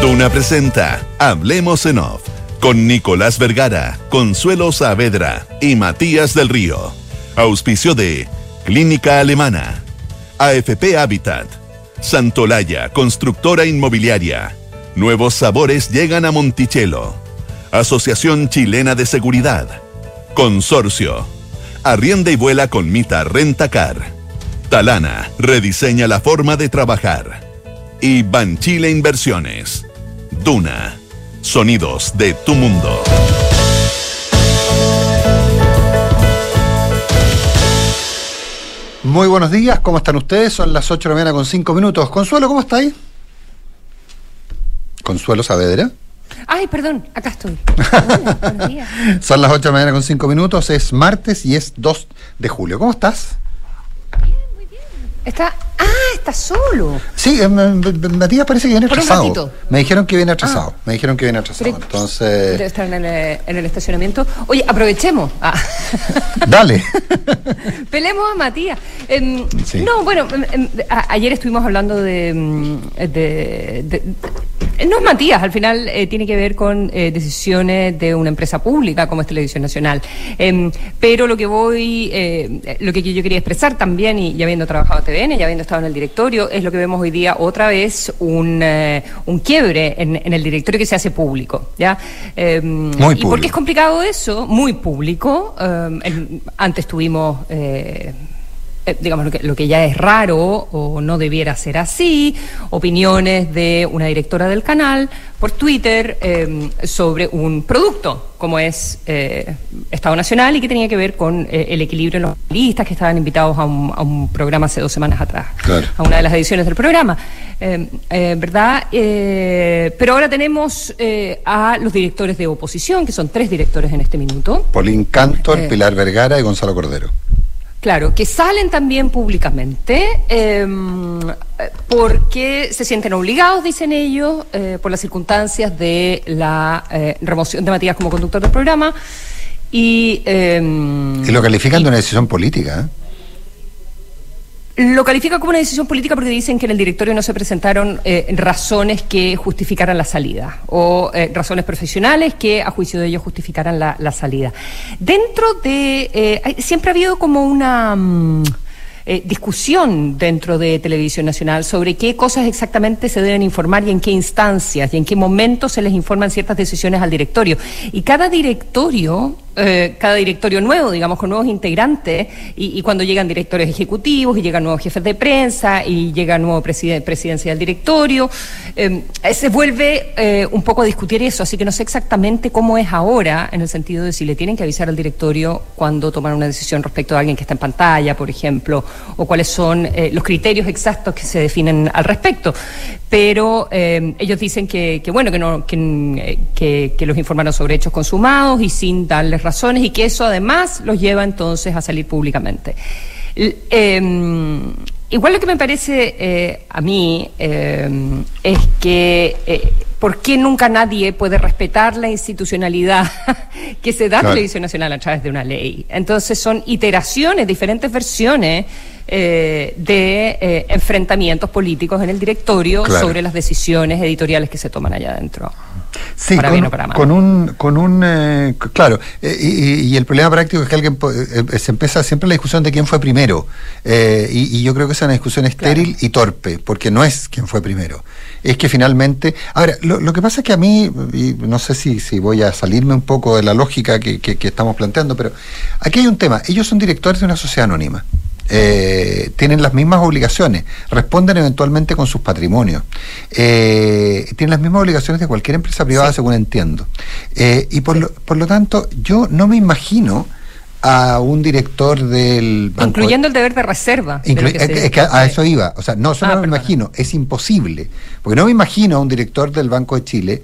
Duna presenta Hablemos en Off con Nicolás Vergara, Consuelo Saavedra y Matías del Río. Auspicio de Clínica Alemana, AFP Habitat, Santolaya, constructora inmobiliaria. Nuevos sabores llegan a Monticello. Asociación Chilena de Seguridad. Consorcio. Arrienda y vuela con Mita Rentacar. Talana rediseña la forma de trabajar. Y Banchile Inversiones. Duna. Sonidos de tu mundo. Muy buenos días, ¿cómo están ustedes? Son las 8 de la mañana con 5 minutos. Consuelo, ¿cómo está ahí? Consuelo Saavedra. Ay, perdón, acá estoy. buenos días. Son las 8 de la mañana con 5 minutos, es martes y es 2 de julio. ¿Cómo estás? Está, ah, está solo. Sí, eh, Matías parece que viene atrasado. Me dijeron que viene atrasado. Ah. Me dijeron que viene atrasado. Entonces. Debe estar en el, estacionamiento. Oye, aprovechemos. Ah. Dale. Pelemos a Matías. Em, no, bueno, em, em, ayer estuvimos hablando de, de eh, no es Matías, al final eh, tiene que ver con eh, decisiones de una empresa pública como es Televisión Nacional. Em, pero lo que voy, lo que yo quería expresar también, y ya habiendo trabajado en TVN, ya habiendo estado en el directorio, es lo que vemos hoy día otra vez un, un quiebre en, el directorio que se hace público. ¿ya? Em, Muy ¿Y por qué es complicado eso? Muy público. Em, antes tuvimos eh, digamos, lo que, lo que ya es raro o no debiera ser así, opiniones de una directora del canal por Twitter em, sobre un producto como es eh, Estado Nacional y que tenía que ver con eh, el equilibrio en los listas que estaban invitados a un, programa hace dos semanas atrás, a una de las ediciones del programa, ¿verdad? pero ahora tenemos a los directores de oposición, que son tres directores en este minuto. Polín Cantor, Pilar Vergara y Gonzalo Cordero. Claro, que salen también públicamente em, porque se sienten obligados, dicen ellos, eh, por las circunstancias de la eh, remoción de Matías como conductor del programa. Y, em, y lo califican de una decisión política. Lo califica como una decisión política porque dicen que en el directorio no se presentaron eh, razones que justificaran la salida o eh, razones profesionales que a juicio de ellos justificaran la, salida. Dentro de... Eh, siempre ha habido como una... Mm, discusión dentro de Televisión Nacional sobre qué cosas exactamente se deben informar y en qué instancias y en qué momentos se les informan ciertas decisiones al directorio. Y cada directorio eh, cada directorio nuevo, digamos, con nuevos integrantes, y, cuando llegan directores ejecutivos, y llegan nuevos jefes de prensa, y llega nuevo presidencia del directorio, eh, se vuelve eh, un poco a discutir eso, así que no sé exactamente cómo es ahora, en el sentido de si le tienen que avisar al directorio cuando toman una decisión respecto a alguien que está en pantalla, por ejemplo, o cuáles son los criterios exactos que se definen al respecto. Pero ellos dicen que, bueno, que, no, que, que los informaron sobre hechos consumados y sin darles razones y que eso además los lleva entonces a salir públicamente. Em, igual lo que me parece eh, a mí em, es que eh, ¿por qué nunca nadie puede respetar la institucionalidad que se da a la Televisión Nacional a través de una ley? Entonces son iteraciones, diferentes versiones eh, de enfrentamientos políticos en el directorio sobre las decisiones editoriales que se toman allá adentro. Sí, con, un, con un eh, claro, eh, y, el problema práctico es que alguien eh, se empieza siempre la discusión de quién fue primero, y, yo creo que esa es una discusión estéril y torpe, porque no es quién fue primero, es que finalmente, ahora, lo, que pasa es que a mí, y no sé si, si voy a salirme un poco de la lógica que, que estamos planteando, pero aquí hay un tema, ellos son directores de una sociedad anónima. Eh, tienen las mismas obligaciones, responden eventualmente con sus patrimonios, eh, tienen las mismas obligaciones de cualquier empresa privada, según entiendo. Eh, y por lo, por lo tanto, yo no me imagino a un director del banco. Incluyendo el deber de reserva. es que a eso iba. O sea, no solo ah, me imagino, es imposible. Porque no me imagino a un director del Banco de Chile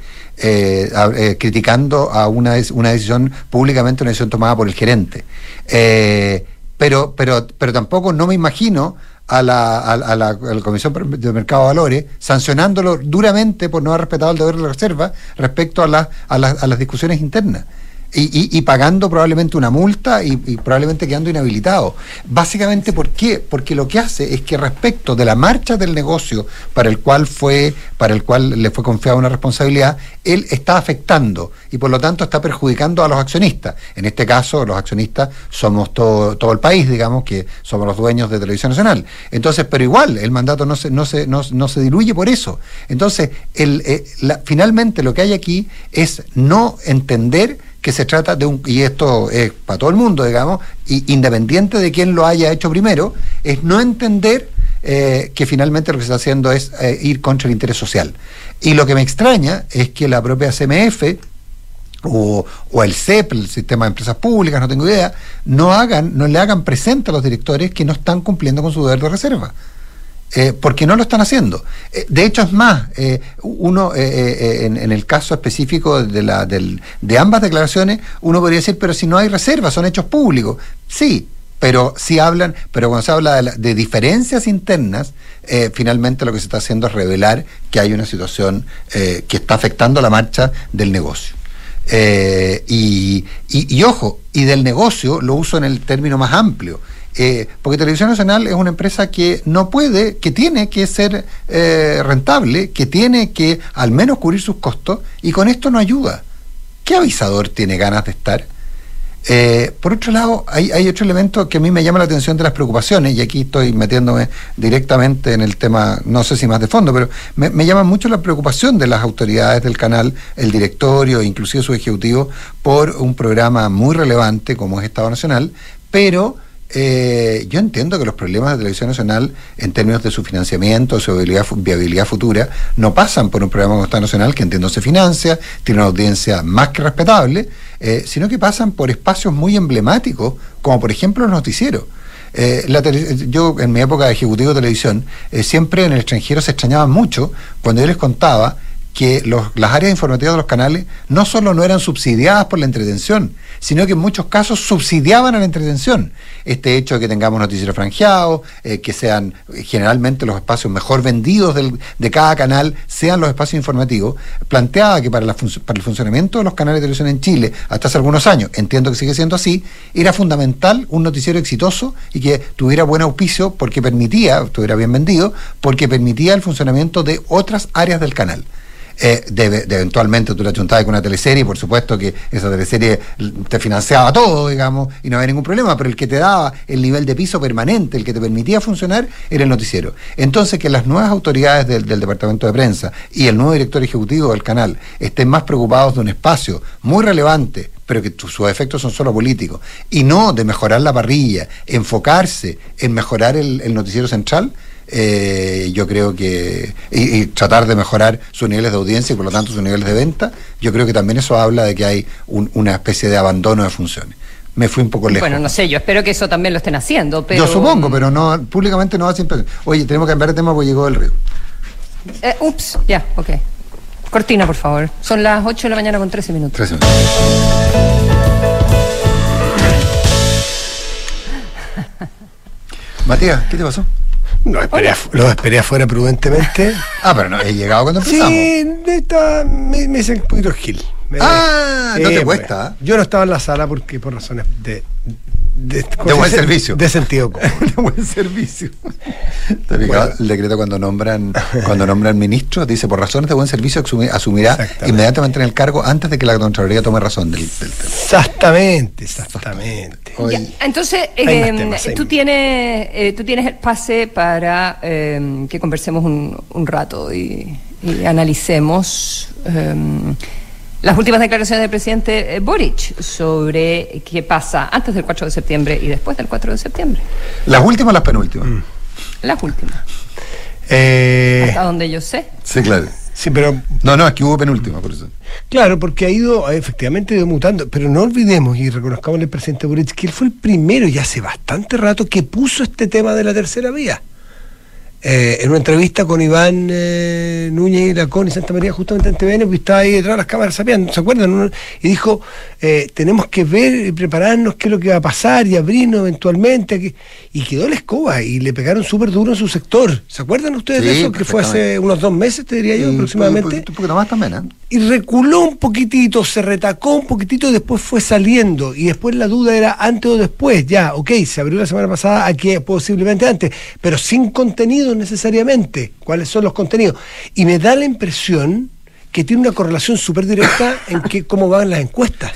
criticando a una, una decisión públicamente, una decisión tomada por el gerente. Eh, pero, pero, pero tampoco no me imagino a la, a, la, Comisión de Mercado de Valores sancionándolo duramente por no haber respetado el deber de la reserva respecto a, a, a las discusiones internas. Y, pagando probablemente una multa y, probablemente quedando inhabilitado. Básicamente, ¿por qué? Porque lo que hace es que respecto de la marcha del negocio para el cual fue, para el cual le fue confiada una responsabilidad, él está afectando y por lo tanto está perjudicando a los accionistas. En este caso, los accionistas somos todo, todo el país, digamos, que somos los dueños de Televisión Nacional. Entonces, pero igual, el mandato no se, no se, no, se diluye por eso. Entonces, el, eh, finalmente lo que hay aquí es no entender que se trata de un, y esto es para todo el mundo, digamos, y independiente de quién lo haya hecho primero, es no entender eh, que finalmente lo que se está haciendo es eh, ir contra el interés social. Y lo que me extraña es que la propia CMF o, o, el CEP, el Sistema de Empresas Públicas, no tengo idea, no hagan, no le hagan presente a los directores que no están cumpliendo con su deber de reserva. Eh, porque no lo están haciendo. Eh, de hecho, es más, eh, uno, en, el caso específico de, la, de ambas declaraciones, uno podría decir, pero si no hay reservas, son hechos públicos. Sí, pero sí hablan, pero cuando se habla de, diferencias internas, finalmente lo que se está haciendo es revelar que hay una situación que está afectando la marcha del negocio. y, y, ojo, y del negocio lo uso en el término más amplio. Eh, porque Televisión Nacional es una empresa que no puede, que tiene que ser eh, rentable, que tiene que al menos cubrir sus costos, y con esto no ayuda. ¿Qué avisador tiene ganas de estar? Eh, por otro lado, hay, otro elemento que a mí me llama la atención de las preocupaciones, y aquí estoy metiéndome directamente en el tema, no sé si más de fondo, pero me, me llama mucho la preocupación de las autoridades del canal, el directorio, inclusive su ejecutivo, por un programa muy relevante como es Estado Nacional, pero eh, yo entiendo que los problemas de Televisión Nacional, en términos de su financiamiento, su viabilidad, futura, no pasan por un programa como Estado Nacional, que entiendo se financia, tiene una audiencia más que respetable, eh, sino que pasan por espacios muy emblemáticos, como por ejemplo los noticieros. Eh, yo en mi época de ejecutivo de televisión, siempre en el extranjero se extrañaba mucho cuando yo les contaba que las áreas informativas de los canales no solo no eran subsidiadas por la entretención, sino que en muchos casos subsidiaban a la entretención. Este hecho de que tengamos noticieros franjeados, eh, que sean generalmente los espacios mejor vendidos de cada canal, sean los espacios informativos, planteaba que para, para el funcionamiento de los canales de televisión en Chile, hasta hace algunos años, entiendo que sigue siendo así, era fundamental un noticiero exitoso y que tuviera buen auspicio porque permitía, estuviera bien vendido, porque permitía el funcionamiento de otras áreas del canal. Eh, de, eventualmente tú la juntabas con una teleserie, por supuesto que esa teleserie te financiaba todo, digamos, y no había ningún problema, pero el que te daba el nivel de piso permanente, el que te permitía funcionar, era el noticiero. Entonces, que las nuevas autoridades del, departamento de prensa y el nuevo director ejecutivo del canal estén más preocupados de un espacio muy relevante pero que sus efectos son solo políticos, y no de mejorar la parrilla, enfocarse en mejorar el noticiero central, eh, yo creo que, y, tratar de mejorar sus niveles de audiencia y por lo tanto sus niveles de venta, yo creo que también eso habla de que hay una especie de abandono de funciones. Me fui un poco lejos. Bueno, no sé, yo espero que eso también lo estén haciendo. Pero... Yo supongo, pero no públicamente no va siempre. Oye, tenemos que cambiar de tema porque llegó el río. Eh, ups, ya, ok. Cortina, por favor. Son las 8 de la mañana con 13 minutos. 13 minutos. Matías, ¿qué te pasó? Lo esperé, lo esperé afuera prudentemente. ah, pero no he llegado cuando empezamos. Sí, está, me, me hice un poquito gil. ah, no te cuesta. Yo no estaba en la sala porque por razones de de, buen servicio. De sentido de buen servicio. El decreto cuando nombran cuando nombran ministros dice por razones de buen servicio asumirá inmediatamente en el cargo antes de que la Contraloría tome razón del, tema. Exactamente, exactamente. Entonces, eh, tú tienes eh, tú tienes el pase para eh, que conversemos un, un rato y, y analicemos las últimas declaraciones del presidente eh, Boric sobre qué pasa antes del 4 de septiembre y después del 4 de septiembre. ¿Las últimas o las penúltimas? Mm. Las últimas. Eh... Hasta donde yo sé. Sí, claro. Sí, pero... No, no, es que hubo penúltima, por eso. Claro, porque ha ido, efectivamente, ido mutando, pero no olvidemos y reconozcamos al presidente Boric que él fue el primero y hace bastante rato que puso este tema de la tercera vía. Eh, en una entrevista con Iván eh, Núñez y Lacón y Santa María, justamente en TVN, pues estaba ahí detrás de las cámaras ¿se acuerdan? Y dijo, eh, tenemos que ver y prepararnos qué es lo que va a pasar y abrirnos eventualmente. Y quedó la escoba y le pegaron súper duro en su sector. ¿Se acuerdan ustedes de eso? Que fue hace unos dos meses, te diría yo, aproximadamente. Un poquito más también. Y reculó un poquitito, se retacó un poquitito y después fue saliendo. Y después la duda era antes o después. Ya, ok, se abrió la semana pasada, aquí posiblemente antes, pero sin contenido necesariamente. ¿Cuáles son los contenidos? Y me da la impresión que tiene una correlación súper directa en que, cómo van las encuestas.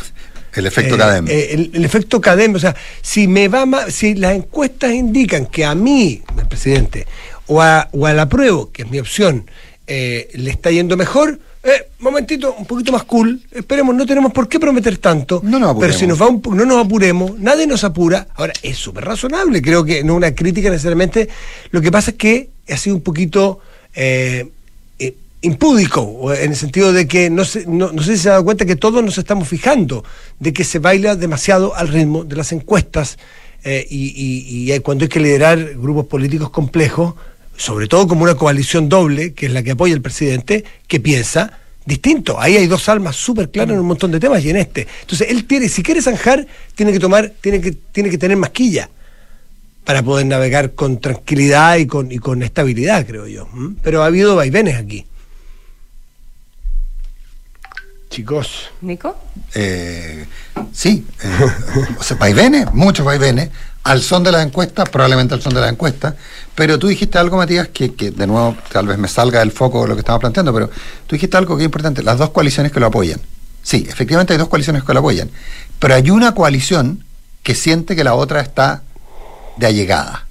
El efecto eh, eh el, efecto cadem. O sea, si me va si las encuestas indican que a mí, el presidente, o a, o a la prueba, que es mi opción, eh, le está yendo mejor, eh, momentito, un poquito más cool. Esperemos, no tenemos por qué prometer tanto. No nos pero si nos va un, no nos apuremos, nadie nos apura. Ahora, es súper razonable, creo que no una crítica necesariamente. Lo que pasa es que ha sido un poquito eh, eh, impúdico, en el sentido de que no, sé si se ha dado cuenta que todos nos estamos fijando, de que se baila demasiado al ritmo de las encuestas. y, y cuando hay que liderar grupos políticos complejos, sobre todo como una coalición doble, que es la que apoya el presidente, que piensa distinto. Ahí hay dos almas súper claras en un montón de temas y en este. Entonces, él tiene, si quiere zanjar, tiene que tomar, tiene que, tiene que tener masquilla para poder navegar con tranquilidad y con, y con estabilidad, creo yo. Pero ha habido vaivenes aquí. Chicos. ¿Nico? Eh, sí, eh, o sea, vaivenes, muchos vaivenes al son de las encuestas, probablemente al son de las encuestas, pero tú dijiste algo, Matías, que, de nuevo tal vez me salga del foco de lo que estamos planteando, pero tú dijiste algo que es importante, las dos coaliciones que lo apoyan. Sí, efectivamente hay dos coaliciones que lo apoyan, pero hay una coalición que siente que la otra está de allegada.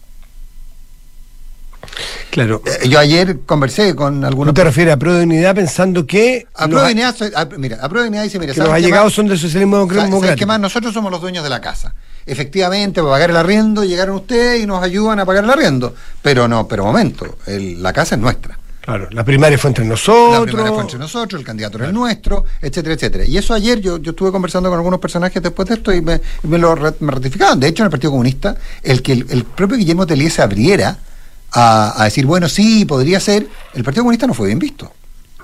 Claro. Eh, yo ayer conversé con algunos. ¿No te refieres a Pro pensando que. A Pro mira, a Pro dice: mira, que los allegados son del socialismo democrático. que más nosotros somos los dueños de la casa efectivamente para pagar el arriendo llegaron ustedes y nos ayudan a pagar el arriendo. Pero no, pero momento, la casa es nuestra. Claro, la primaria fue entre nosotros. La primaria fue entre nosotros, el candidato era el nuestro, etcétera, etcétera. Y eso ayer yo, yo estuve conversando con algunos personajes después de esto y me, lo ratificaban. De hecho, en el Partido Comunista, el que el, propio Guillermo Tellier se abriera a, a decir, bueno, sí, podría ser, el Partido Comunista no fue bien visto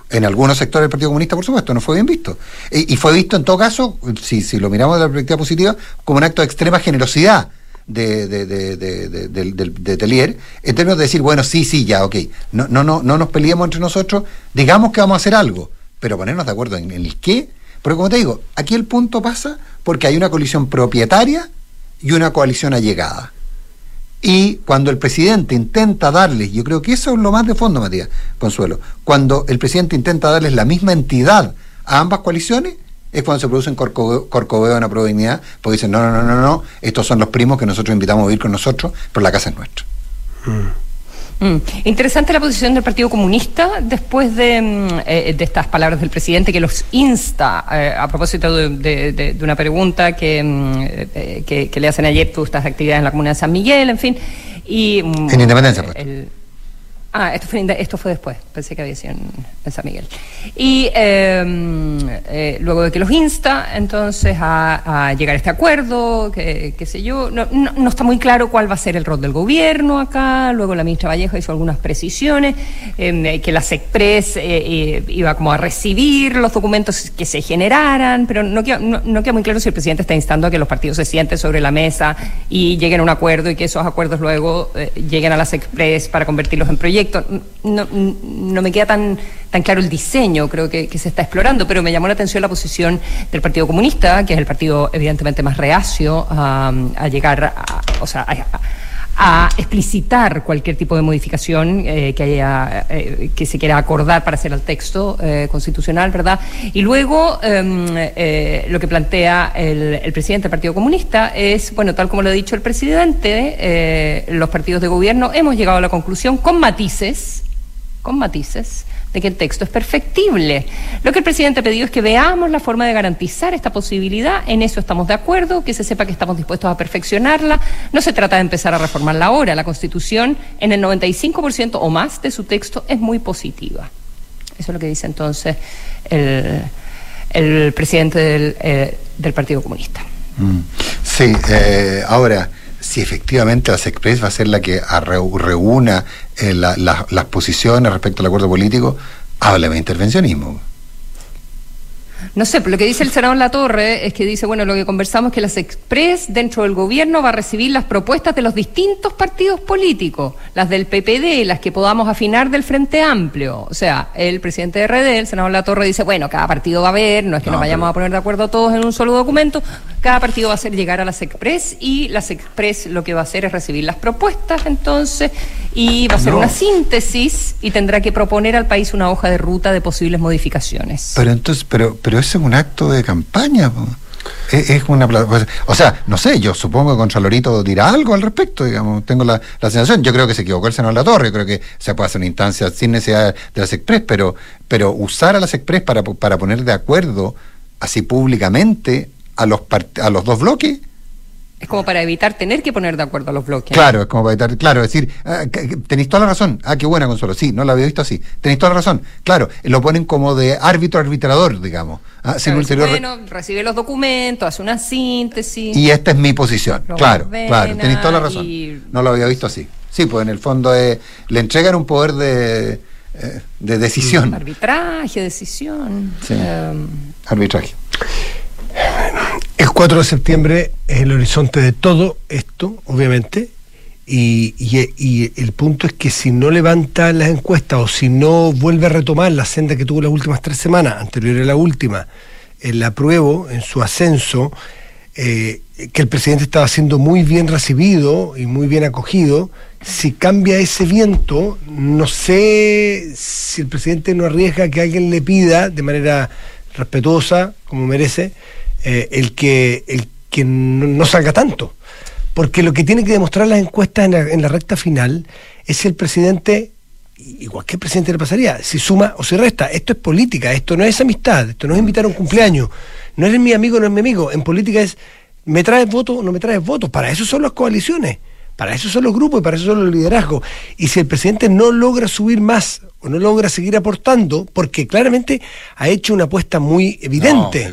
en algunos sectores del Partido Comunista, por supuesto, no fue bien visto. Y, fue visto en todo caso, si, si lo miramos de la perspectiva positiva, como un acto de extrema generosidad de, de, de, de, Telier, en términos de decir, bueno, sí, sí, ya, ok, no, no, no, no nos peleemos entre nosotros, digamos que vamos a hacer algo, pero ponernos de acuerdo en el qué. Pero como te digo, aquí el punto pasa porque hay una coalición propietaria y una coalición allegada. Y cuando el presidente intenta darles, yo creo que eso es lo más de fondo, Matías Consuelo, cuando el presidente intenta darles la misma entidad a ambas coaliciones, es cuando se produce un corcoveo, en la probabilidad, porque dicen, no, no, no, no, no, estos son los primos que nosotros invitamos a vivir con nosotros, pero la casa es nuestra. Mm. Mm. Interesante la posición del Partido Comunista después de, mm, eh, estas palabras del presidente que los insta, eh, a propósito de, una pregunta que, mm, eh, que, le hacen ayer, tú estas actividades en la Comunidad de San Miguel, en fin. Y, en Independencia, pues. Ah, esto fue, después, pensé que había sido en, San Miguel. Y em, eh, luego de que los insta, entonces, a, llegar a este acuerdo, que, qué sé yo, no, está muy claro cuál va a ser el rol del gobierno acá, luego la ministra Vallejo hizo algunas precisiones, em, que la SECPRES eh, eh, iba como a recibir los documentos que se generaran, pero no queda, no, queda muy claro si el presidente está instando a que los partidos se sienten sobre la mesa y lleguen a un acuerdo y que esos acuerdos luego lleguen a la SECPRES para convertirlos en proyectos no, no me queda tan, tan claro el diseño, creo que, se está explorando, pero me llamó la atención la posición del Partido Comunista, que es el partido evidentemente más reacio a, llegar a, o sea, a, explicitar cualquier tipo de modificación eh, que haya eh, que se quiera acordar para hacer el texto eh, constitucional, ¿verdad? Y luego em, lo que plantea el, el, presidente del Partido Comunista es, bueno, tal como lo ha dicho el presidente, los partidos de gobierno hemos llegado a la conclusión con matices, con matices, de que el texto es perfectible. Lo que el presidente ha pedido es que veamos la forma de garantizar esta posibilidad, en eso estamos de acuerdo, que se sepa que estamos dispuestos a perfeccionarla. No se trata de empezar a reformarla ahora, la Constitución en el 95% o más de su texto es muy positiva. Eso es lo que dice entonces el, presidente del, eh, Partido Comunista. Mm. Sí, eh, ahora si efectivamente la SECPRES va a ser la que reúna eh, las posiciones respecto al acuerdo político, háblame de intervencionismo. No sé, lo que dice el senador La Torre es que dice, bueno, lo que conversamos es que las Express dentro del gobierno va a recibir las propuestas de los distintos partidos políticos, las del PPD, las que podamos afinar del Frente Amplio. O sea, el presidente de RD, el senador La Torre, dice, bueno, cada partido va a ver, no es que nos vayamos a poner de acuerdo todos en un solo documento, cada partido va a hacer llegar a las Express y las Express lo que va a hacer es recibir las propuestas, entonces, y va a ser una síntesis y tendrá que proponer al país una hoja de ruta de posibles modificaciones. Pero entonces, pero, pero es un acto de campaña. Es, una pues, o sea, no sé, yo supongo que Contralorito dirá algo al respecto, digamos, tengo la, sensación, yo creo que se equivocó el senador La Torre, yo creo que se puede hacer una instancia sin necesidad de las Express, pero, pero usar a las Express para, para poner de acuerdo así públicamente a los a los dos bloques, es como para evitar tener que poner de acuerdo a los bloques. Claro, es como para evitar, claro, es decir, ah, tenéis toda la razón. Ah, qué buena Consuelo, sí, no la había visto así. Tenéis toda la razón. Claro, lo ponen como de árbitro arbitrador, digamos. Ah, bueno, recibe los documentos, hace una síntesis. Y esta es mi posición. claro, claro, tenéis toda la razón. No lo había visto así. Sí, pues en el fondo le entregan un poder de, eh, de decisión. Arbitraje, decisión. Sí. Em, Arbitraje. El 4 de septiembre es el horizonte de todo esto, obviamente, y, el punto es que si no levanta las encuestas o si no vuelve a retomar la senda que tuvo las últimas tres semanas, anterior a la última, en la apruebo, en su ascenso, eh, que el presidente estaba siendo muy bien recibido y muy bien acogido, si cambia ese viento, no sé si el presidente no arriesga que alguien le pida de manera respetuosa, como merece, eh, el que, el que no, salga tanto. Porque lo que tiene que demostrar las encuestas en la, recta final es si el presidente, y cualquier presidente le pasaría, si suma o si resta. Esto es política, esto no es amistad, esto no es invitar a un cumpleaños. No eres mi amigo, no es mi amigo. En política es, ¿me traes votos o no me traes votos? Para eso son las coaliciones. Para eso son los grupos y para eso son los liderazgos. Y si el presidente no logra subir más o no logra seguir aportando, porque claramente ha hecho una apuesta muy evidente,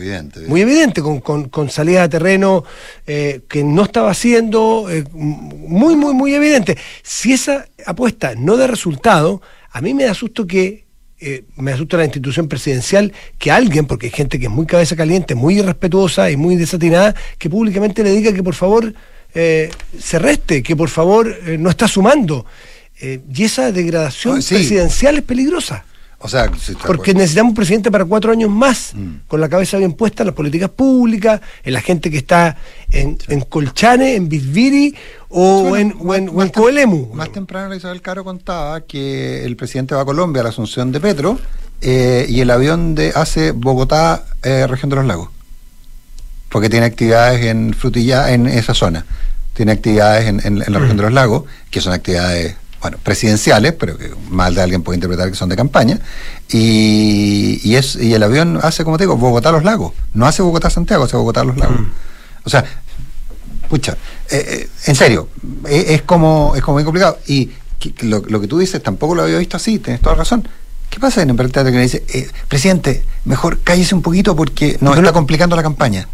muy evidente, con, con, salida de terreno eh, que no estaba haciendo, eh, muy, muy, muy evidente. Si esa apuesta no da resultado, a mí me da susto que eh, me asusta la institución presidencial que alguien, porque hay gente que es muy cabeza caliente, muy irrespetuosa y muy desatinada, que públicamente le diga que por favor eh, se reste, que por favor eh, no está sumando. Eh, y esa degradación presidencial es peligrosa. O sea, porque necesitamos un presidente para cuatro años más, mm. con la cabeza bien puesta en las políticas públicas, en la gente que está en, Colchane, en Bisbiri o, en, Coelemu. Más temprano Isabel Caro contaba que el presidente va a Colombia a la Asunción de Petro y el avión de hace Bogotá, región de los lagos porque tiene actividades en Frutilla, en esa zona. Tiene actividades en, la región de los lagos, que son actividades, bueno, presidenciales, pero que mal de alguien puede interpretar que son de campaña. Y, es, y el avión hace, como te digo, Bogotá-Los Lagos. No hace Bogotá-Santiago, hace Bogotá-Los Lagos. O sea, pucha, eh, eh, en serio, eh, es, como, es como muy complicado. Y lo, que tú dices tampoco lo había visto así, tienes toda razón. ¿Qué pasa en el que le dice, presidente, mejor cállese un poquito porque nos está complicando la campaña?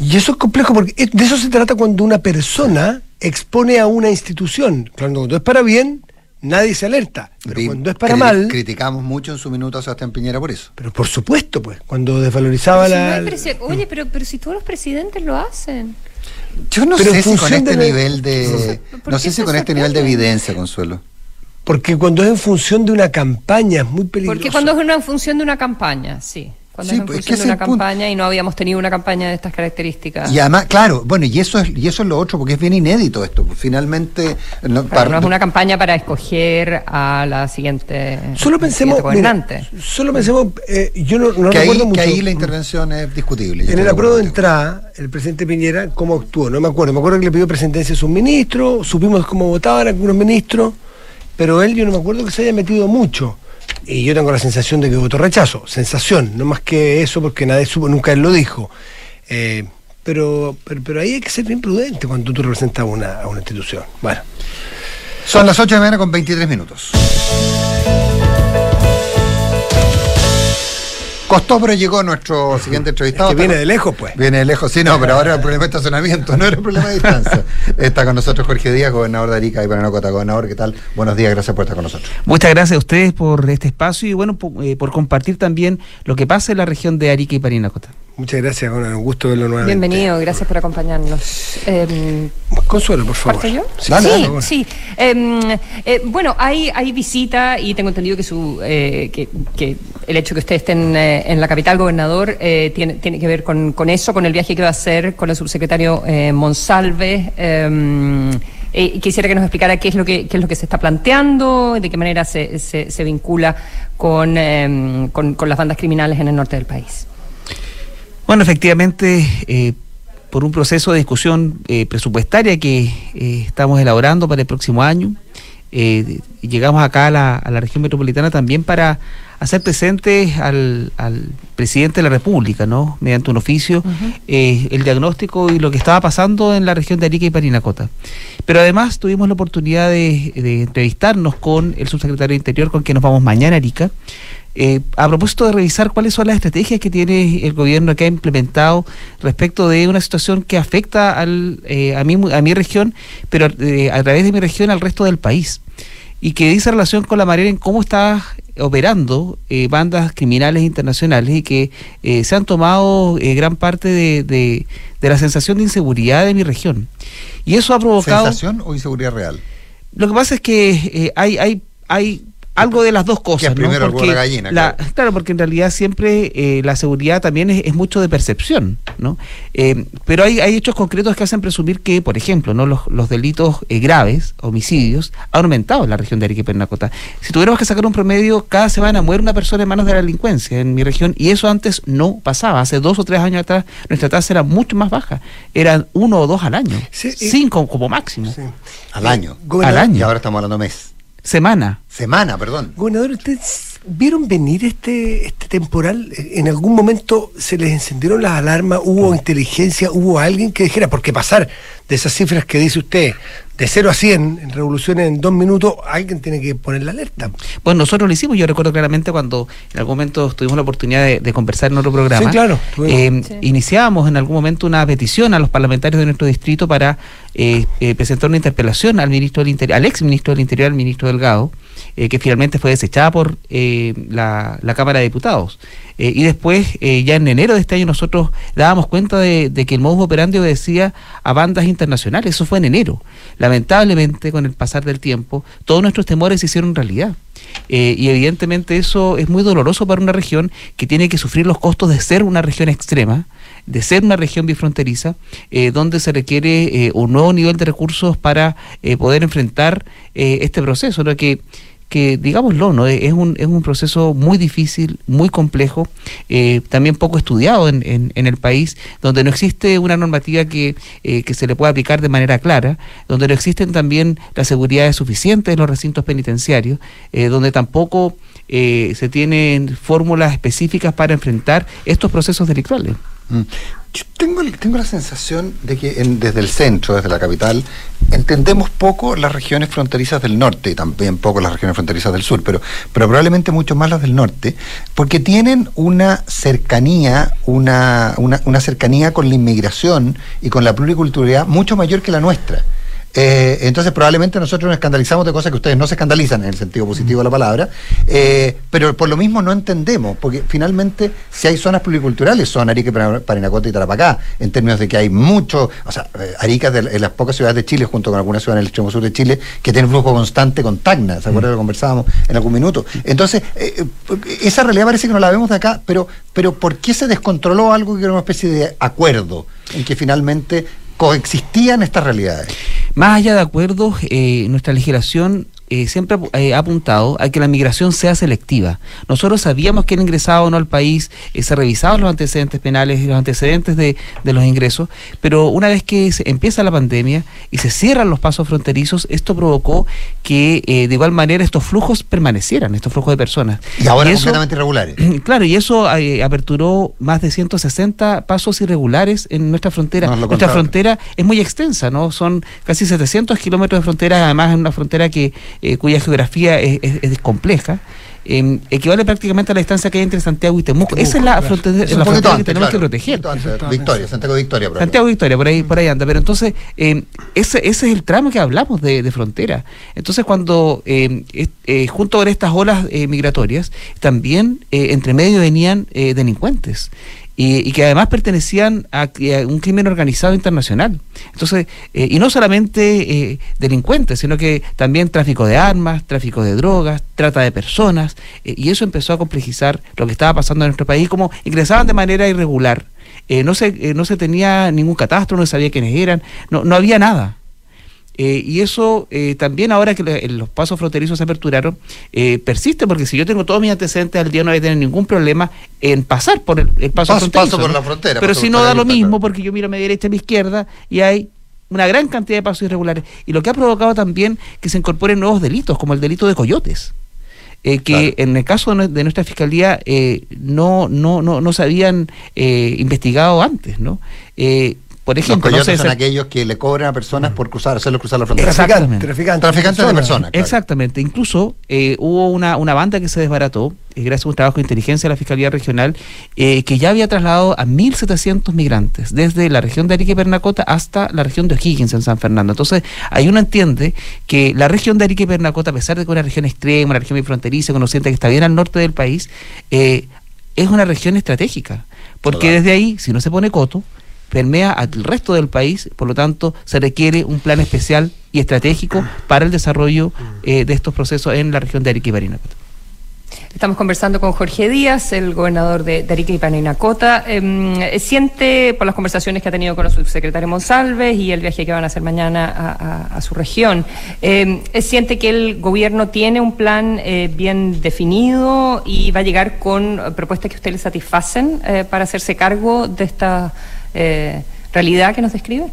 Y eso es complejo porque de eso se trata cuando una persona expone a una institución. Cuando es para bien, nadie se alerta. Pero cuando es para mal. Criticamos mucho en su minuto a Sebastián Piñera por eso. Pero por supuesto, pues, cuando desvalorizaba la. oye, pero, pero si todos los presidentes lo hacen. Yo no sé si con este nivel de. No sé si con este nivel de evidencia, Consuelo. Porque cuando es en función de una campaña es muy peligroso. Porque cuando es en función de una campaña, sí cuando sí, pues, es una campaña y no habíamos tenido una campaña de estas características. Y además, claro, bueno, y eso es y eso es lo otro, porque es bien inédito esto. Pues, finalmente. No, no es una campaña para escoger a la siguiente. Solo pensemos. solo pensemos, eh, yo no, no recuerdo ahí, mucho. Que ahí la intervención es discutible. En el apruebo de entrada, el presidente Piñera, ¿cómo actuó? No me acuerdo. Me acuerdo que le pidió presidencia a sus ministros, supimos cómo votaban algunos ministros, pero él, yo no me acuerdo que se haya metido mucho y yo tengo la sensación de que votó rechazo, sensación, no más que eso porque nadie supo, nunca él lo dijo. Eh, pero, pero, ahí hay que ser bien prudente cuando tú representas una, a una institución. Bueno. Son las 8 de la mañana con 23 minutos. Costó, pero llegó nuestro siguiente entrevistado. que viene de lejos, pues. Viene de lejos, sí, no, pero ahora el problema de estacionamiento, no era el problema de distancia. Está con nosotros Jorge Díaz, gobernador de Arica y Paranacota. Gobernador, ¿qué tal? Buenos días, gracias por estar con nosotros. Muchas gracias a ustedes por este espacio y bueno, por, eh, por compartir también lo que pasa en la región de Arica y Parinacota. Muchas gracias, un gusto verlo nuevamente. Bienvenido, gracias por acompañarnos. Eh, Consuelo, por favor. yo? Sí, sí. Em, eh, bueno, hay, hay visita y tengo entendido que, su, eh, que, que, el hecho que usted esté en, eh, en la capital, gobernador, tiene, tiene que ver con, con, eso, con el viaje que va a hacer con el subsecretario Monsalve. Em, quisiera que nos explicara qué es lo que, qué es lo que se está planteando, de qué manera se, se, se vincula con, em, con, con las bandas criminales en el norte del país. Bueno, efectivamente, eh, por un proceso de discusión eh, presupuestaria que eh, estamos elaborando para el próximo año, llegamos acá a la, a la, región metropolitana también para hacer presente al, al, presidente de la República, ¿no? Mediante un oficio, el diagnóstico y lo que estaba pasando en la región de Arica y Parinacota. Pero además tuvimos la oportunidad de, de entrevistarnos con el subsecretario de Interior, con quien nos vamos mañana a Arica, eh, a propósito de revisar cuáles son las estrategias que tiene el gobierno que ha implementado respecto de una situación que afecta al, eh, a, mi, a mi región, pero eh, a través de mi región al resto del país, y que dice relación con la manera en cómo está operando bandas criminales internacionales y que se han tomado gran parte de, de, de, la sensación de inseguridad de mi región. Y eso ha provocado... ¿Sensación o inseguridad real? Lo que pasa es que hay, hay, hay algo de las dos cosas. ¿no? primero porque la gallina. claro. porque en realidad siempre eh, la seguridad también es, mucho de percepción, ¿no? Eh, pero hay, hay hechos concretos que hacen presumir que, por ejemplo, no los, los delitos eh, graves, homicidios, han aumentado en la región de Arica y Pernacota. Si tuviéramos que sacar un promedio, cada semana muere una persona en manos de la delincuencia en mi región y eso antes no pasaba. Hace dos o tres años atrás nuestra tasa era mucho más baja. Eran uno o dos al año. Cinco como máximo. Al año. Al año. Y ahora estamos hablando mes. Semana. Semana, perdón. Gobernador, ¿ustedes vieron venir este, este temporal? ¿En algún momento se les encendieron las alarmas? ¿Hubo inteligencia? ¿Hubo alguien que dijera, porque pasar de esas cifras que dice usted, de 0 a 100 en revoluciones en dos minutos, alguien tiene que poner la alerta. Bueno, nosotros lo hicimos, yo recuerdo claramente cuando en algún momento tuvimos la oportunidad de, conversar en otro programa. Sí, claro. Eh, Iniciábamos en algún momento una petición a los parlamentarios de nuestro distrito para eh, eh, presentar una interpelación al ministro del Interior, al ex ministro del Interior, al ministro Delgado, eh, que finalmente fue desechada por eh, la, la, Cámara de Diputados. Eh, y después, ya en enero de este año, nosotros dábamos cuenta de, que el modus operandi obedecía a bandas internacionales. Eso fue en enero. Lamentablemente, con el pasar del tiempo, todos nuestros temores se hicieron realidad. y evidentemente eso es muy doloroso para una región que tiene que sufrir los costos de ser una región extrema, de ser una región bifronteriza, donde se requiere un nuevo nivel de recursos para poder enfrentar este proceso, ¿no? que que digámoslo, ¿no? es, un, es un proceso muy difícil, muy complejo, eh, también poco estudiado en, en, el país, donde no existe una normativa que, eh, que se le pueda aplicar de manera clara, donde no existen también las seguridades suficientes en los recintos penitenciarios, eh, donde tampoco se tienen fórmulas específicas para enfrentar estos procesos delictuales. Mm. Yo tengo, tengo la sensación de que desde el centro, desde la capital, entendemos poco las regiones fronterizas del norte y también poco las regiones fronterizas del sur, pero, pero probablemente mucho más las del norte, porque tienen una cercanía, una, una, una cercanía con la inmigración y con la pluriculturalidad mucho mayor que la nuestra. Eh, entonces probablemente nosotros nos escandalizamos de cosas que ustedes no se escandalizan en el sentido positivo de la palabra, eh, pero por lo mismo no entendemos, porque finalmente si hay zonas pluriculturales son Arica, Parinacota y Tarapacá, en términos de que hay mucho, o sea, eh, Arica es de, las pocas ciudades de Chile, junto con algunas ciudades en el extremo sur de Chile, que tienen flujo constante con Tacna, ¿se acuerdan? Lo conversábamos en algún minuto. Entonces, esa realidad parece que no la vemos de acá, pero, pero ¿por qué se descontroló algo que era una especie de acuerdo en que finalmente coexistían estas realidades? Más allá de acuerdos, eh, nuestra legislación eh, siempre eh, ha apuntado a que la migración sea selectiva. Nosotros sabíamos que el ingresado o no al país, eh, se revisaban los antecedentes penales y los antecedentes de, de, los ingresos, pero una vez que se empieza la pandemia y se cierran los pasos fronterizos, esto provocó que de igual manera estos flujos permanecieran, estos flujos de personas. Y ahora completamente irregulares. Claro, y eso aperturó más de 160 pasos irregulares en nuestra frontera. nuestra frontera es muy extensa, ¿no? Son casi 700 kilómetros de frontera, además es una frontera que cuya geografía es compleja, eh, equivale prácticamente a la distancia que hay entre Santiago y Temuco. Esa es la, frontera, que tenemos que proteger. Victoria, Santiago Victoria. Por Santiago Victoria, por ahí, por ahí anda. Pero entonces, eh, ese, ese es el tramo que hablamos de, frontera. Entonces, cuando eh, eh, junto con estas olas migratorias, también entre medio venían delincuentes y, que además pertenecían a, un crimen organizado internacional. Entonces, eh, y no solamente eh, delincuentes, sino que también tráfico de armas, tráfico de drogas, trata de personas, eh, y eso empezó a complejizar lo que estaba pasando en nuestro país, como ingresaban de manera irregular. no, se, no se tenía ningún catastro, no se sabía quiénes eran, no, no había nada. Eh, y eso eh, también ahora que los pasos fronterizos se aperturaron, eh, persiste, porque si yo tengo todos mis antecedentes al día no voy a tener ningún problema en pasar por el, paso, fronterizo. por la frontera. Pero si no da lo mismo, porque yo miro a mi derecha y a mi izquierda y hay una gran cantidad de pasos irregulares. Y lo que ha provocado también que se incorporen nuevos delitos, como el delito de coyotes. que en el caso de nuestra fiscalía no, no, no, no se habían investigado antes, ¿no? Por ejemplo, los coyotes son aquellos que le cobran a personas por cruzar, hacerlos cruzar la frontera. Exactamente. Traficantes, de personas. Exactamente. Incluso eh, hubo una, una banda que se desbarató, eh, gracias a un trabajo de inteligencia de la Fiscalía Regional, eh, que ya había trasladado a 1.700 migrantes desde la región de Arica y Pernacota hasta la región de O'Higgins en San Fernando. Entonces, ahí uno entiende que la región de Arica y Pernacota, a pesar de que es una región extrema, una región muy fronteriza, conociente que está bien al norte del país, es una región estratégica. Porque desde ahí, si no se pone coto, permea al resto del país, por lo tanto se requiere un plan especial y estratégico para el desarrollo eh, de estos procesos en la región de Arica y Parinacota. Estamos conversando con Jorge Díaz, el gobernador de, Arica y Parinacota. Em, siente, por las conversaciones que ha tenido con el subsecretario Monsalves y el viaje que van a hacer mañana a, su región, em, siente que el gobierno tiene un plan eh, bien definido y va a llegar con propuestas que usted le satisfacen eh, para hacerse cargo de esta eh, realidad que nos describe?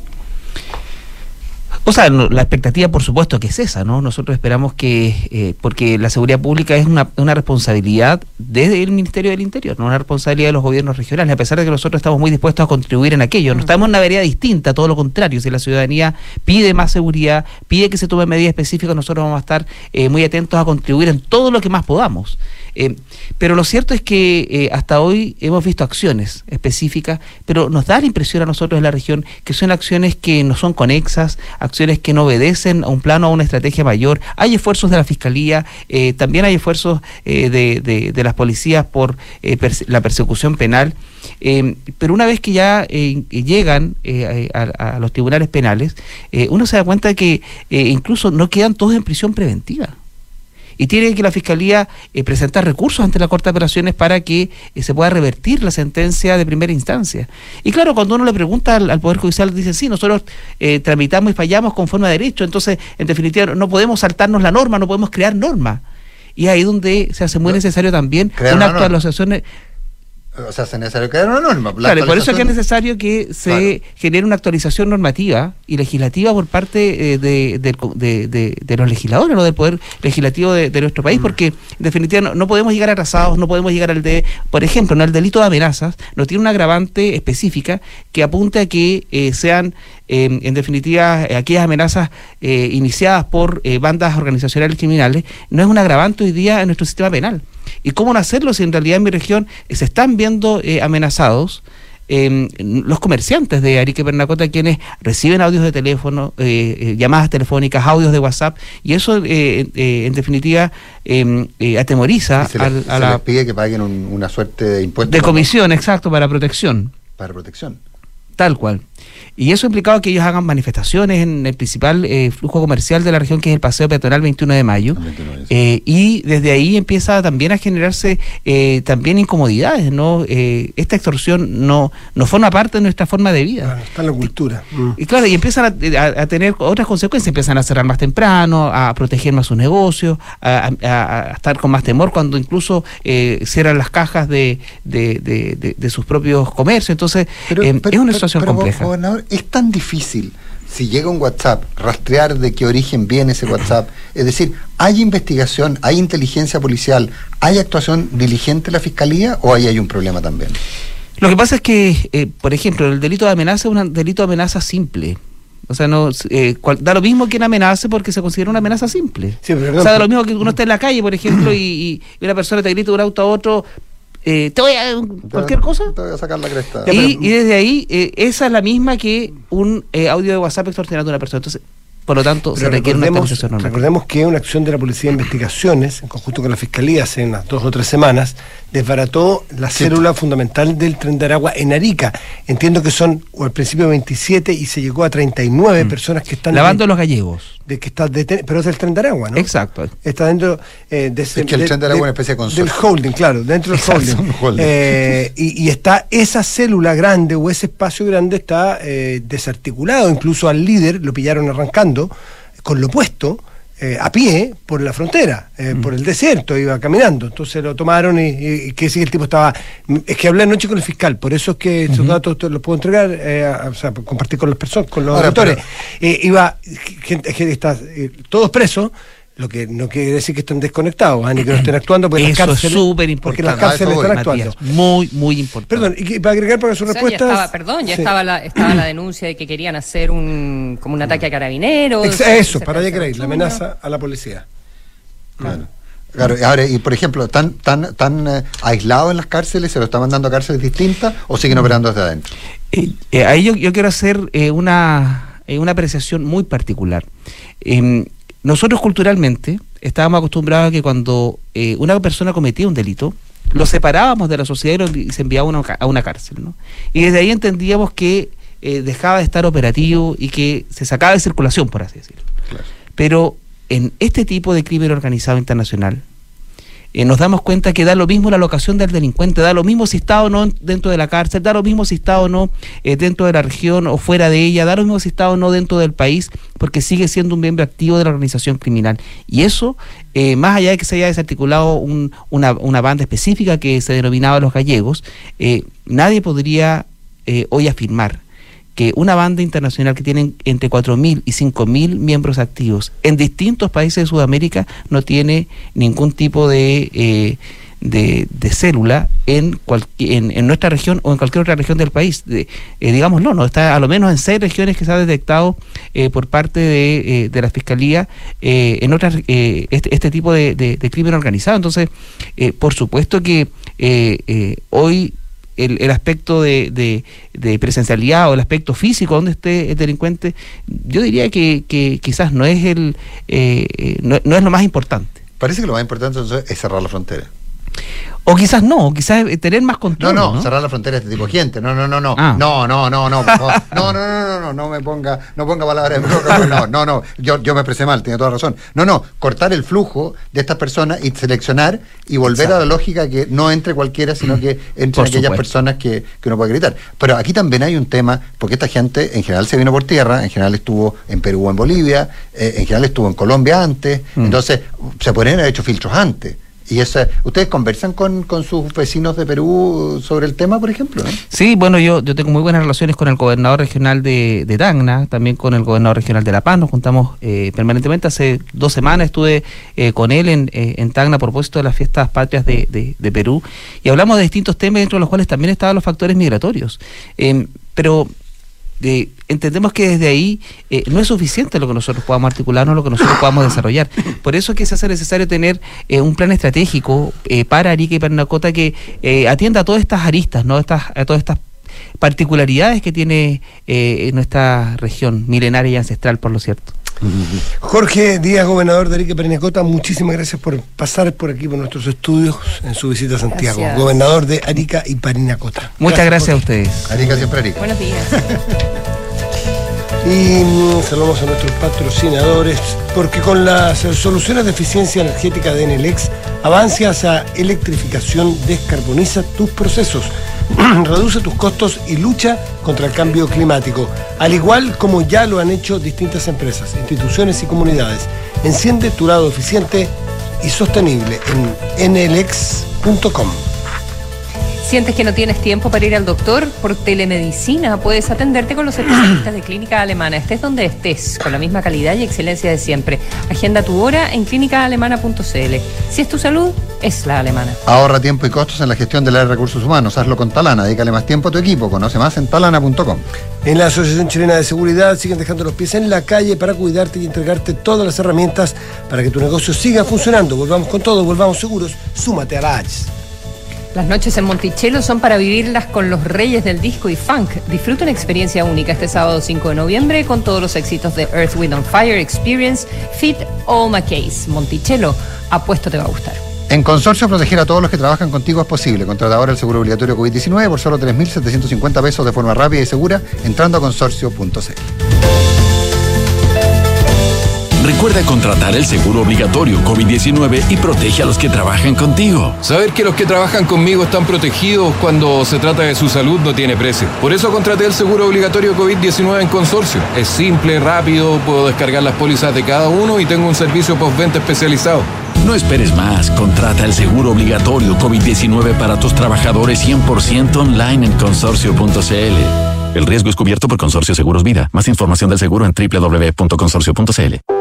O sea, la expectativa, por supuesto, que es esa, ¿no? Nosotros esperamos que, eh, porque la seguridad pública es una, una, responsabilidad desde el Ministerio del Interior, no una responsabilidad de los gobiernos regionales, a pesar de que nosotros estamos muy dispuestos a contribuir en aquello. No estamos en una vereda distinta, todo lo contrario. Si la ciudadanía pide más seguridad, pide que se tomen medidas específicas, nosotros vamos a estar eh, muy atentos a contribuir en todo lo que más podamos. Eh, pero lo cierto es que eh, hasta hoy hemos visto acciones específicas, pero nos da la impresión a nosotros en la región que son acciones que no son conexas, acciones que no obedecen a un plano, a una estrategia mayor. Hay esfuerzos de la Fiscalía, eh, también hay esfuerzos de, las policías por la persecución penal, pero una vez que ya llegan a, los tribunales penales, uno se da cuenta de que incluso no quedan todos en prisión preventiva y tiene que la Fiscalía eh, presentar recursos ante la Corte de Operaciones para que eh, se pueda revertir la sentencia de primera instancia. Y claro, cuando uno le pregunta al, Poder Judicial, dice, sí, nosotros eh, tramitamos y fallamos conforme a derecho, entonces, en definitiva, no podemos saltarnos la norma, no podemos crear norma. Y ahí donde se hace muy necesario también una actualización o sea, es necesario crear una norma. claro, por eso es que es necesario que se genere una actualización normativa y legislativa por parte eh, de, los legisladores, ¿no? del poder legislativo de, nuestro país, mm. porque en definitiva no, podemos llegar atrasados, no podemos llegar al de, por ejemplo, en el delito de amenazas, no tiene una agravante específica que apunte a que eh, sean em, en definitiva, aquellas amenazas eh, iniciadas por bandas organizacionales criminales, no es un agravante hoy día en nuestro sistema penal. ¿Y cómo no hacerlo si en realidad en mi región eh, se están viendo eh, amenazados? Em, los comerciantes de Arique Pernacota quienes reciben audios de teléfono, eh, llamadas telefónicas, audios de WhatsApp, y eso en definitiva em, atemoriza a, la... les pide que paguen una suerte de impuestos. De comisión, exacto, para protección. Para protección. Tal cual. Y eso ha implicado que ellos hagan manifestaciones en el principal eh, flujo comercial de la región, que es el Paseo Peatonal 21 de Mayo. Eh, y desde ahí empieza también a generarse eh, también incomodidades, ¿no? esta extorsión no, no forma parte de nuestra forma de vida. está en la cultura. Y claro, y empiezan a, tener otras consecuencias, empiezan a cerrar más temprano, a proteger más sus negocios, a, estar con más temor cuando incluso cierran las cajas de, de, sus propios comercios. Entonces, es una situación compleja es tan difícil si llega un WhatsApp, rastrear de qué origen viene ese WhatsApp. Es decir, ¿hay investigación, hay inteligencia policial, hay actuación diligente de la Fiscalía o ahí hay un problema también? Lo que pasa es que, eh, por ejemplo, el delito de amenaza es un delito de amenaza simple. O sea, no eh, da lo mismo quien amenace porque se considera una amenaza simple. o sea, da lo mismo que uno esté en la calle, por ejemplo, y, una persona te grita de un auto a otro, eh, te voy a cualquier cosa. Te voy a sacar la cresta. Y, desde ahí, eh, esa es la misma que un audio de WhatsApp extorsionando a una persona. Entonces, por lo tanto, se requiere una Recordemos que una acción de la Policía de Investigaciones, en conjunto con la Fiscalía, hace unas dos o tres semanas, desbarató la célula fundamental del tren de Aragua en Arica. Entiendo que son o al principio 27 y se llegó a 39 mm. personas que están... Lavando los gallegos. De que está pero es el tren de Aragua, ¿no? Exacto. Está dentro eh, de ese, Es que el tren de Aragua es una especie de Del holding, claro, dentro del holding. Eh, y, está esa célula grande o ese espacio grande está eh, desarticulado. Incluso al líder lo pillaron arrancando con lo puesto eh, a pie por la frontera, eh, mm. por el desierto, iba caminando. Entonces lo tomaron y, que sí, el tipo estaba. Es que hablé anoche con el fiscal, por eso es que esos datos los puedo entregar, eh, o sea, compartir con las personas, con los auditores. iba gente, gente está, todos presos lo que no quiere decir que estén desconectados, ¿eh? ni que no estén actuando, porque Eso las cárceles, es súper importante. Porque las cárceles están actuando. muy, muy importante. Perdón, y para agregar para su respuesta. Perdón, ya estaba, la, estaba la denuncia de que querían hacer un como un ataque a carabineros. eso, para allá queréis, la amenaza a la policía. Claro. Claro, ahora, y por ejemplo, ¿están tan, tan eh, aislados en las cárceles? ¿Se lo están mandando a cárceles distintas o siguen operando desde adentro? Eh, ahí yo, yo, quiero hacer una, una apreciación muy particular. Nosotros culturalmente estábamos acostumbrados a que cuando eh, una persona cometía un delito, lo separábamos de la sociedad y, se enviaba a una cárcel. ¿no? Y desde ahí entendíamos que eh, dejaba de estar operativo y que se sacaba de circulación, por así decirlo. Pero en este tipo de crimen organizado internacional, eh, nos damos cuenta que da lo mismo la locación del delincuente, da lo mismo si está o no dentro de la cárcel, da lo mismo si está o no eh, dentro de la región o fuera de ella, da lo mismo si está o no dentro del país, porque sigue siendo un miembro activo de la organización criminal. Y eso, eh, más allá de que se haya desarticulado una, una, banda específica que se denominaba los gallegos, nadie podría hoy afirmar que una banda internacional que tiene entre 4.000 y 5.000 miembros activos en distintos países de Sudamérica no tiene ningún tipo de, eh, de, célula en, en, nuestra región o en cualquier otra región del país. De, eh, digamos, no, está a lo menos en seis regiones que se ha detectado eh, por parte de, la Fiscalía en otras este, este, tipo de, de, crimen organizado. Entonces, por supuesto que hoy el, aspecto de, presencialidad o el aspecto físico donde esté el delincuente, yo diría que, quizás no es el eh, eh, no, no, es lo más importante. Parece que lo más importante es cerrar la frontera. O quizás no, quizás eh, tener más control. No, no, ¿no? cerrar la frontera a este tipo de gente. No, no, no, no. Ah. No, no, no, no. No, no, no, no, no, no me ponga, no ponga palabras en boca. No, no, no. Yo, yo me expresé mal, tenía toda razón. No, no, cortar el flujo de estas personas y seleccionar y volver Exacto. a la lógica que no entre cualquiera, sino que entre por aquellas supuesto. personas que, que uno puede gritar. Pero aquí también hay un tema, porque esta gente en general se vino por tierra, en general estuvo en Perú o en Bolivia, eh, en general estuvo en Colombia antes. Mm. Entonces, se podrían haber hecho filtros antes. Y esa, ¿Ustedes conversan con, sus vecinos de Perú sobre el tema, por ejemplo? Sí, bueno, yo, tengo muy buenas relaciones con el gobernador regional de, de Tacna, también con el gobernador regional de La Paz, nos juntamos eh, permanentemente. Hace dos semanas estuve eh, con él en, eh, en Tacna a propósito de las fiestas patrias de, de, de, Perú y hablamos de distintos temas, dentro de los cuales también estaban los factores migratorios. Em, pero entendemos que desde ahí eh, no es suficiente lo que nosotros podamos articularnos, lo que nosotros podamos desarrollar. Por eso es que se hace necesario tener eh, un plan estratégico eh, para Arica y para Nacota que atienda a todas estas aristas, ¿no? Estas, a todas estas particularidades que tiene nuestra región milenaria y ancestral, por lo cierto. Jorge Díaz, gobernador de Arica y Parinacota, muchísimas gracias por pasar por aquí por nuestros estudios en su visita a Santiago. Gobernador de Arica y Parinacota. Muchas gracias, a ustedes. Arica siempre Arica. Buenos días. y mm, saludamos a nuestros patrocinadores, porque con las soluciones de eficiencia energética de Enelex, avanza hacia electrificación, descarboniza tus procesos reduce tus costos y lucha contra el cambio climático, al igual como ya lo han hecho distintas empresas, instituciones y comunidades. Enciende tu lado eficiente y sostenible en nlx.com. ¿Sientes que no tienes tiempo para ir al doctor? Por telemedicina puedes atenderte con los especialistas de Clínica Alemana. Estés donde estés, con la misma calidad y excelencia de siempre. Agenda tu hora en clínicaalemana.cl. Si es tu salud, es la alemana. Ahorra tiempo y costos en la gestión de los recursos humanos. Hazlo con Talana. Dedícale más tiempo a tu equipo. Conoce más en talana.com. En la Asociación Chilena de Seguridad siguen dejando los pies en la calle para cuidarte y entregarte todas las herramientas para que tu negocio siga funcionando. Volvamos con todo, volvamos seguros. Súmate a la AGS. Las noches en Monticello son para vivirlas con los reyes del disco y funk. Disfruta una experiencia única este sábado 5 de noviembre con todos los éxitos de Earth, Wind on Fire, Experience, Fit, All My Case. Monticello, apuesto te va a gustar. En Consorcio, proteger a todos los que trabajan contigo es posible. Contrata ahora el seguro obligatorio COVID-19 por solo 3.750 pesos de forma rápida y segura entrando a consorcio.cl. Recuerda contratar el seguro obligatorio COVID-19 y protege a los que trabajan contigo. Saber que los que trabajan conmigo están protegidos cuando se trata de su salud no tiene precio. Por eso contraté el seguro obligatorio COVID-19 en consorcio. Es simple, rápido, puedo descargar las pólizas de cada uno y tengo un servicio postventa especializado. No esperes más. Contrata el seguro obligatorio COVID-19 para tus trabajadores 100% online en consorcio.cl. El riesgo es cubierto por Consorcio Seguros Vida. Más información del seguro en www.consorcio.cl.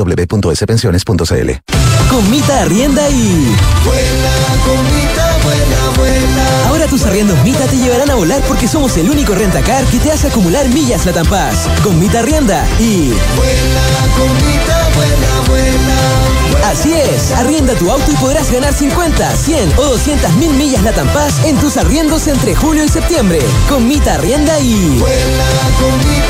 www.spensiones.cl. Comita arrienda y. Vuela, comita, vuela, vuela. Ahora tus arriendos Mita te llevarán a volar porque somos el único rentacar que te hace acumular millas Latam Paz. Con Mita arrienda y. Vuela, comita, vuela, vuela. Así es, arrienda tu auto y podrás ganar 50, 100 o 200 mil millas Latam Paz en tus arriendos entre julio y septiembre. Con Mita arrienda y. Vuela, comita.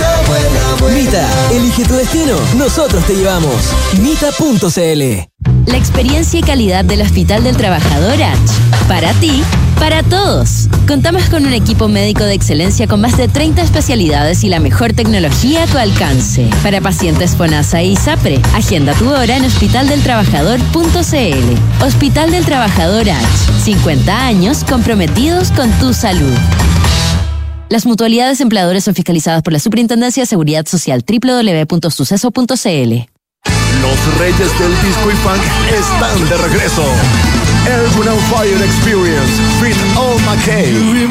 Mita, elige tu destino. Nosotros te llevamos. Mita.cl La experiencia y calidad del Hospital del Trabajador H. Para ti, para todos. Contamos con un equipo médico de excelencia con más de 30 especialidades y la mejor tecnología a tu alcance. Para pacientes FONASA y ISAPRE, agenda tu hora en hospitaldeltrabajador.cl. Hospital del Trabajador H. 50 años comprometidos con tu salud. Las mutualidades empleadores son fiscalizadas por la Superintendencia de Seguridad Social www.suceso.cl. Los reyes del disco y funk están de regreso. El on Fire Experience, Fit All McKay.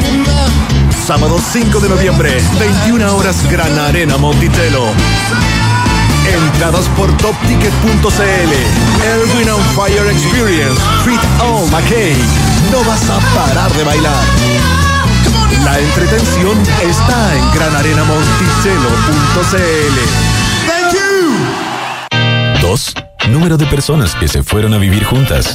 Sábado 5 de noviembre, 21 horas, Gran Arena Monticello. Entradas por topticket.cl. El on Fire Experience, Fit All McKay. No vas a parar de bailar. La entretención está en granarenamonticello.cl. Thank you. Dos. Número de personas que se fueron a vivir juntas.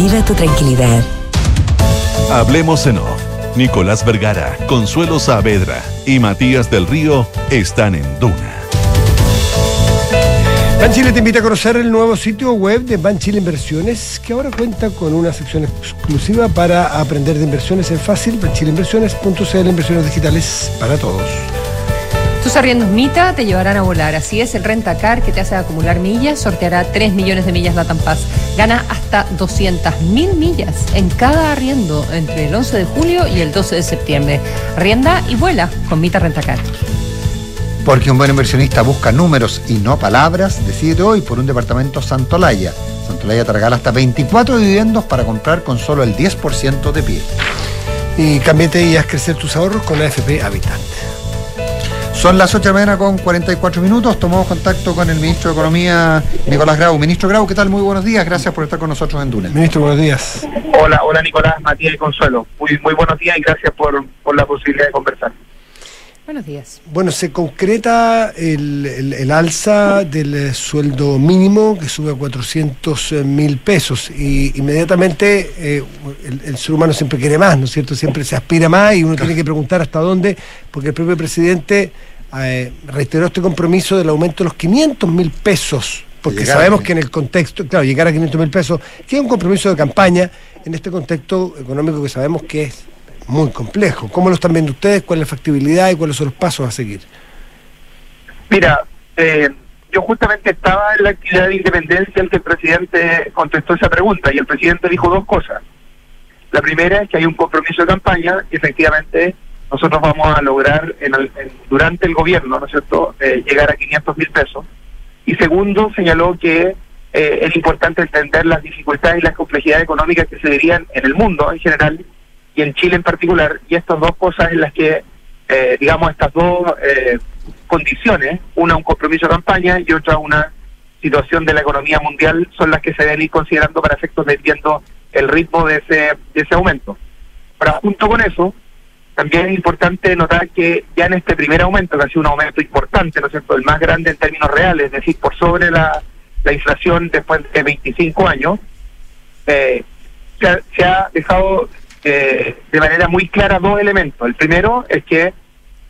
tu tranquilidad. Hablemos en off. Nicolás Vergara, Consuelo Saavedra y Matías del Río están en Duna. Banchile te invita a conocer el nuevo sitio web de Banchile Inversiones, que ahora cuenta con una sección exclusiva para aprender de inversiones en fácil, banchileinversiones.cl, inversiones digitales para todos. Tus arriendos Mita te llevarán a volar. Así es, el Rentacar que te hace acumular millas sorteará 3 millones de millas Latam Pass. Gana hasta 200 mil millas en cada arriendo entre el 11 de julio y el 12 de septiembre. Arrienda y vuela con Mita Rentacar. Porque un buen inversionista busca números y no palabras, decide hoy por un departamento Santolaya. Santolaya te regala hasta 24 dividendos para comprar con solo el 10% de pie. Y cámbiate y haz crecer tus ahorros con AFP Habitat. Son las 8 de la mañana con 44 minutos. Tomamos contacto con el ministro de Economía, Nicolás Grau. Ministro Grau, ¿qué tal? Muy buenos días. Gracias por estar con nosotros en Duna. Ministro, buenos días. Hola, hola Nicolás, Matías y Consuelo. Muy, muy buenos días y gracias por, por la posibilidad de conversar. Buenos días. Bueno, se concreta el, el- el alza del eh, sueldo mínimo que sube a 400 mil pesos y inmediatamente eh, el, el ser humano siempre quiere más, ¿no es cierto? Siempre se aspira más y uno tiene que preguntar hasta dónde, porque el propio presidente eh, reiteró este compromiso del aumento de los 500 mil pesos, porque sabemos 500. que en el contexto, claro, llegar a 500 mil pesos, que es un compromiso de campaña en este contexto económico que sabemos que es muy complejo. ¿Cómo lo están viendo ustedes? ¿Cuál es la factibilidad y cuáles son los pasos a seguir? Mira, eh, yo justamente estaba en la actividad de independencia en que el presidente contestó esa pregunta y el presidente dijo dos cosas. La primera es que hay un compromiso de campaña y efectivamente nosotros vamos a lograr en el- durante el gobierno, ¿no es cierto?, eh, llegar a 500 mil pesos. Y segundo, señaló que eh, es importante entender las dificultades y las complejidades económicas que se verían en el mundo en general y en Chile en particular. Y estas dos cosas en las que, eh, digamos, estas dos eh, condiciones, una un compromiso de campaña y otra una situación de la economía mundial, son las que se deben ir considerando para efectos de viendo el ritmo de ese, de ese aumento. Ahora, junto con eso, también es importante notar que ya en este primer aumento, que ha sido un aumento importante, ¿no es cierto?, el más grande en términos reales, es decir, por sobre la, la inflación después de 25 años, eh, se, ha, se ha dejado eh, de manera muy clara dos elementos. El primero es que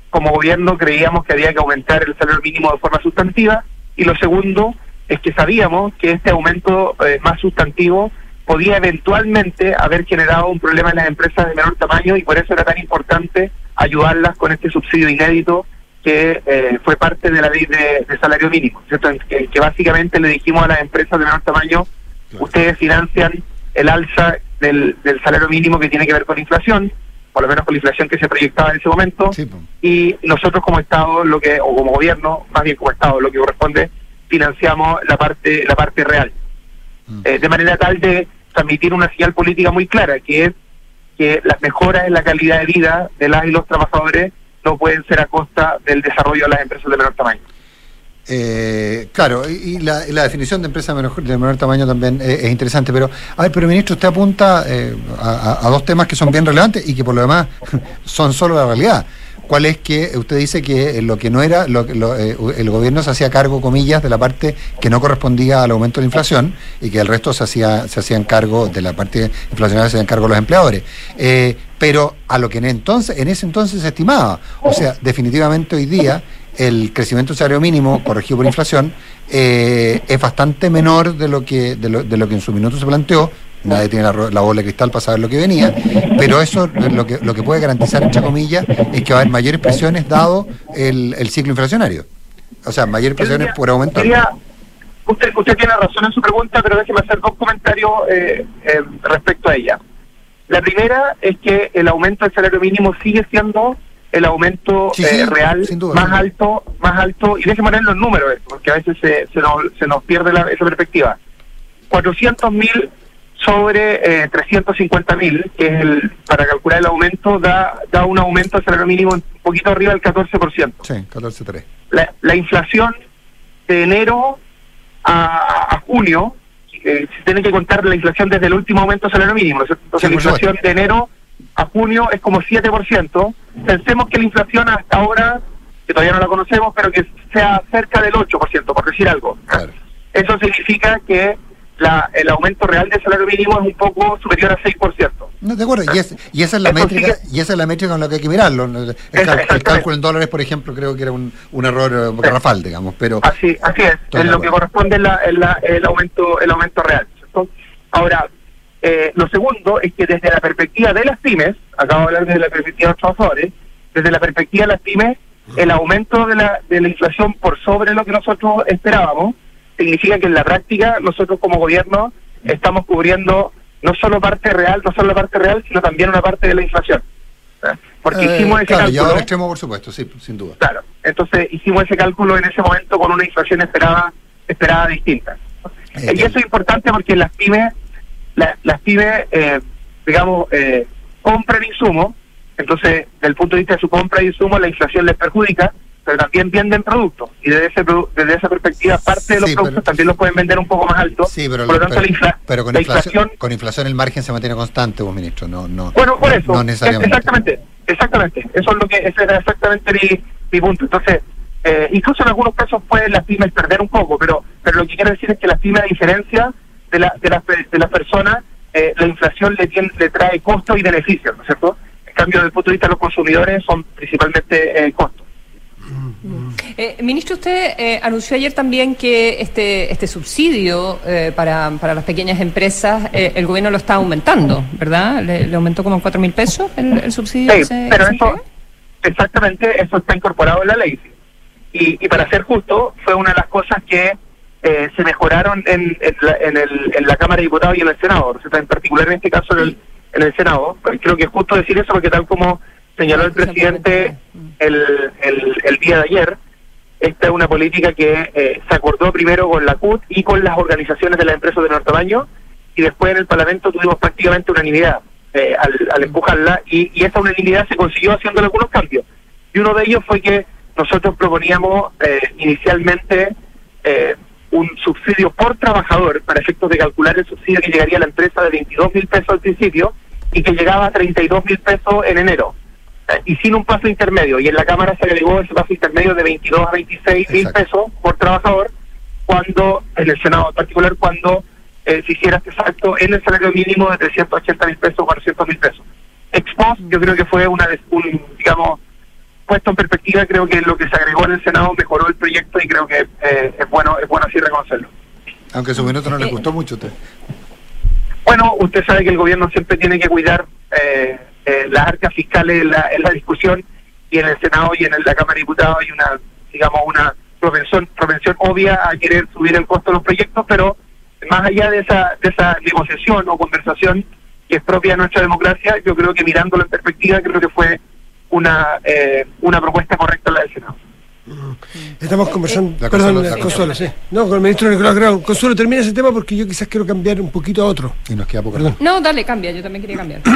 como gobierno creíamos que había que aumentar el salario mínimo de forma sustantiva y lo segundo es que sabíamos que este aumento eh, más sustantivo podía eventualmente haber generado un problema en las empresas de menor tamaño y por eso era tan importante ayudarlas con este subsidio inédito que eh, fue parte de la ley de, de salario mínimo, ¿cierto? En que, que básicamente le dijimos a las empresas de menor tamaño, ustedes financian el alza del, del salario mínimo que tiene que ver con inflación, por lo menos con la inflación que se proyectaba en ese momento, y nosotros como Estado, lo que o como gobierno, más bien como Estado, lo que corresponde, financiamos la parte la parte real. Eh, de manera tal de transmitir una señal política muy clara, que es que las mejoras en la calidad de vida de las y los trabajadores no pueden ser a costa del desarrollo de las empresas de menor tamaño. Eh, claro, y, la, definición de empresa de menor, tamaño también es interesante, pero a ver, pero ministro, usted apunta eh, a dos temas que son bien relevantes y que por lo demás son solo la realidad. ¿Cuál es que usted dice que eh, lo que no era, lo, lo, eh, el gobierno se hacía cargo, comillas, de la parte que no correspondía al aumento de la inflación y que el resto se hacía se hacían cargo de la parte inflacionaria se hacían cargo los empleadores? Eh, pero a lo que en entonces en ese entonces se estimaba, o sea, definitivamente hoy día el crecimiento salario mínimo corregido por inflación es bastante menor de lo que de lo, de lo que en su minuto se planteó. Nadie tiene la, la bola de cristal para saber lo que venía, pero eso eh, lo que, lo que puede garantizar, entre comillas, es que va a haber mayores presiones dado el, el ciclo inflacionario. O sea, mayores presiones por aumento. Usted, usted tiene razón en su pregunta, pero déjeme hacer dos comentarios eh, eh, respecto a ella. La primera es que el aumento del salario mínimo sigue siendo el aumento Sí, eh, real duda, más alto, más alto, y déjeme poner los números, porque a veces se, se, nos, se nos pierde la- esa perspectiva. 400 mil sobre eh, 350 mil, que es el, para calcular el aumento, da, da un aumento del salario mínimo un poquito arriba del 14%. Sí, 14.3. La, la inflación de enero a, a junio, eh, se tiene que contar la inflación desde el último aumento del salario mínimo. Entonces Sí, la inflación de enero a junio es como 7%. Pensemos que la inflación hasta ahora, que todavía no la conocemos, pero que sea cerca del 8%, por decir algo. Eso significa que la, el aumento real del salario mínimo es un poco superior a 6%. No, de acuerdo, y, es- y esa es la Eso métrica, y esa es la métrica con la que hay que mirarlo. El, cal- el cálculo en dólares, por ejemplo, creo que era un, un error eh, garrafal, digamos, pero Así, así es, de lo que corresponde es la- la- el aumento el aumento real. Ahora, eh, lo segundo es que desde la perspectiva de las pymes, acabo de hablar desde la perspectiva de los trabajadores, desde la perspectiva de las pymes, el aumento de la, de la inflación por sobre lo que nosotros esperábamos, significa que en la práctica nosotros como gobierno estamos cubriendo no solo parte real, no solo la parte real, sino también una parte de la inflación. Porque Eh, hicimos ese claro, cálculo. extremo, por supuesto, sí, sin duda. Claro, entonces hicimos ese cálculo en ese momento con una inflación esperada esperada distinta. Eh, y eso es importante porque las pymes, la- las pymes, eh, digamos, eh, compran insumos, entonces, desde el punto de vista de su compra de insumos, la inflación les perjudica, pero también venden productos. Y desde, ese, produ- desde esa perspectiva, parte de los Sí, productos pero- también los pueden vender un poco más alto. Sí, pero, por lo tanto, pero- la, infla- pero con, la inflación, inflación con inflación el margen se mantiene constante, vos, ministro. No, no, bueno, por eso. no necesariamente. Exactamente, exactamente. Eso es lo que, ese era exactamente mi, mi punto. Entonces, eh, incluso en algunos casos pueden las pymes perder un poco, pero, pero lo que quiero decir es que las pymes, a diferencia de, la, de, las, de las personas, eh, la inflación le, tiene, le trae costos y beneficios, ¿no es cierto? En cambio, desde el punto de vista de los consumidores, son principalmente eh, costos. Eh, ministro, usted eh, anunció ayer también que este, este subsidio eh, para, para las pequeñas empresas, eh, el gobierno lo está aumentando, ¿verdad? Le, le aumentó como en cuatro mil pesos el, el subsidio. Sí, que se- pero que eso, exactamente, eso está incorporado en la ley. Y, y para ser justo, fue una de las cosas que eh, se mejoraron en, en, la, en, el, en la Cámara de Diputados y en el Senado, o sea, en particular en este caso en el, en el Senado. Creo que es justo decir eso porque tal como señaló el presidente el, el, el día de ayer, esta es una política que eh, se acordó primero con la CUT y con las organizaciones de las empresas de menor tamaño y después en el Parlamento tuvimos prácticamente unanimidad eh, al, al empujarla y, y esa unanimidad se consiguió haciendo algunos cambios. Y uno de ellos fue que nosotros proponíamos eh, inicialmente eh, un subsidio por trabajador para efectos de calcular el subsidio que llegaría a la empresa de 22 mil pesos al principio y que llegaba a 32 mil pesos en enero y sin un paso intermedio. Y en la Cámara se agregó ese paso intermedio de 22 a 26 mil pesos por trabajador, cuando, en el Senado en particular, cuando eh, se hiciera este salto en el salario mínimo de 380 mil pesos o 400 mil pesos. Ex post, yo creo que fue una, des- un, digamos, puesto en perspectiva, creo que lo que se agregó en el Senado mejoró el proyecto y creo que eh, es bueno es bueno así reconocerlo. Aunque su minuto no le gustó mucho a usted. Bueno, usted sabe que el gobierno siempre tiene que cuidar eh, eh, las arcas fiscales en la, en la discusión y en el Senado y en la Cámara de Diputados hay una, digamos, una propensión, propensión obvia a querer subir el costo de los proyectos, pero más allá de esa, de esa negociación o conversación que es propia de nuestra democracia, yo creo que mirándolo en perspectiva, creo que fue una, eh, una propuesta correcta la del Senado. Estamos conversando. La Perdón, Consuelo, la Consuelo, sí. No, con el ministro Nicolás Grau. Consuelo, termina ese tema porque yo quizás quiero cambiar un poquito a otro. Y nos queda poco. Perdón. No, dale, cambia, yo también quería cambiar.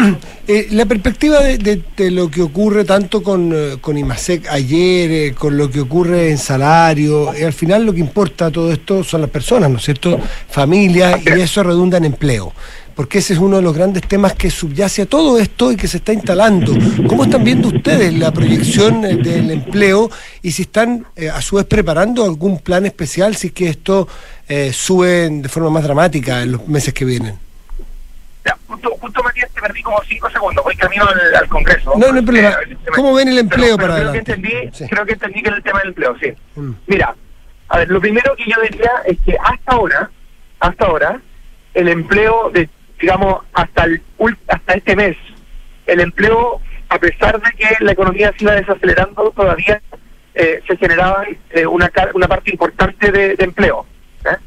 Eh, la perspectiva de, de- de lo que ocurre tanto con, eh, con IMASEC ayer, eh, con lo que ocurre en salario, eh, al final lo que importa todo esto son las personas, ¿no es cierto? Familias, y eso redunda en empleo. Porque ese es uno de los grandes temas que subyace a todo esto y que se está instalando. ¿Cómo están viendo ustedes la proyección eh, del empleo y si están eh, a su vez preparando algún plan especial si es que esto eh, sube de forma más dramática en los meses que vienen? Ya, justo, justo Matías, te perdí como cinco segundos, voy camino al, al Congreso. No, no hay problema. Eh, ¿Cómo ven el empleo pero- para pero adelante? Creo que, entendí, creo que entendí que era el tema del empleo, sí. Mm. Mira, a ver, lo primero que yo diría es que hasta ahora, hasta ahora, el empleo de, digamos, hasta el hasta este mes, el empleo, a pesar de que la economía se iba desacelerando, todavía eh, se generaba eh, una, una parte importante de, empleo. ¿eh?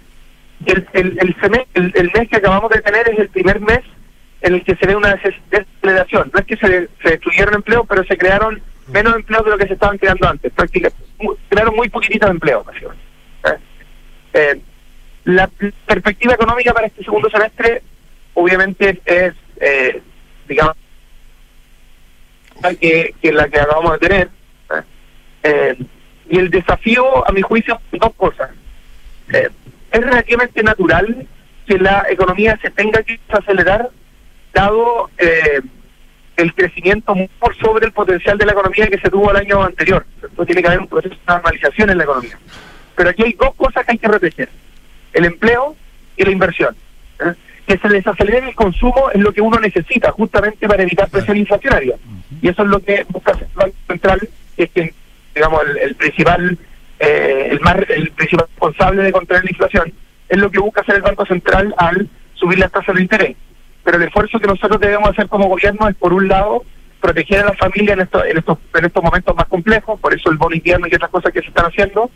El, el, el, seme- el, mes que acabamos de tener es el primer mes en el que se ve una des- desaceleración. No es que se, se destruyeron empleos, pero se crearon menos empleos de lo que se estaban creando antes. Prácticamente, crearon muy poquititos empleos. ¿eh? Eh, la perspectiva económica para este segundo semestre obviamente es, eh, digamos, que, que la que acabamos de tener. ¿eh? Eh, y el desafío, a mi juicio, dos cosas. Eh, es relativamente natural que la economía se tenga que acelerar, dado eh, el crecimiento por sobre el potencial de la economía que se tuvo el año anterior. Entonces tiene que haber un proceso de normalización en la economía. Pero aquí hay dos cosas que hay que proteger. El empleo y la inversión. ¿eh? Que se desacelere el consumo es lo que uno necesita justamente para evitar presión inflacionaria. Y eso es lo que busca hacer el Banco Central, que es que, digamos, el, el principal eh, el, más, el principal responsable de controlar la inflación, es lo que busca hacer el Banco Central al subir las tasas de interés. Pero el esfuerzo que nosotros debemos hacer como gobierno es, por un lado, proteger a la familia en, esto, en, estos, en estos momentos más complejos, por eso el bono invierno y otras cosas que se están haciendo,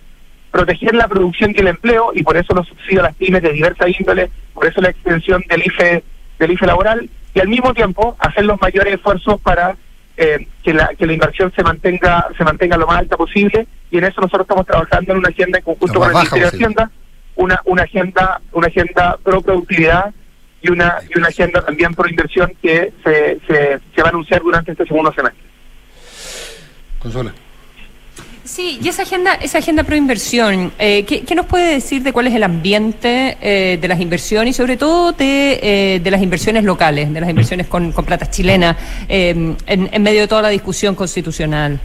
proteger la producción y el empleo, y por eso los subsidios a las pymes de diversa índole, por eso la extensión del IFE, del IFE laboral, y al mismo tiempo hacer los mayores esfuerzos para eh, que, la, que la inversión se mantenga se mantenga lo más alta posible y en eso nosotros estamos trabajando en una agenda en conjunto con el Ministerio de Hacienda, una, una agenda una agenda pro productividad y una y una agenda también pro inversión que se, se, se va a anunciar durante este segundo semestre. Consola. Sí, y esa agenda, esa agenda pro inversión, eh, ¿qué, qué nos puede decir de cuál es el ambiente eh, de las inversiones y sobre todo de, eh, de las inversiones locales, de las inversiones con, con plata chilena, eh, en, en medio de toda la discusión constitucional?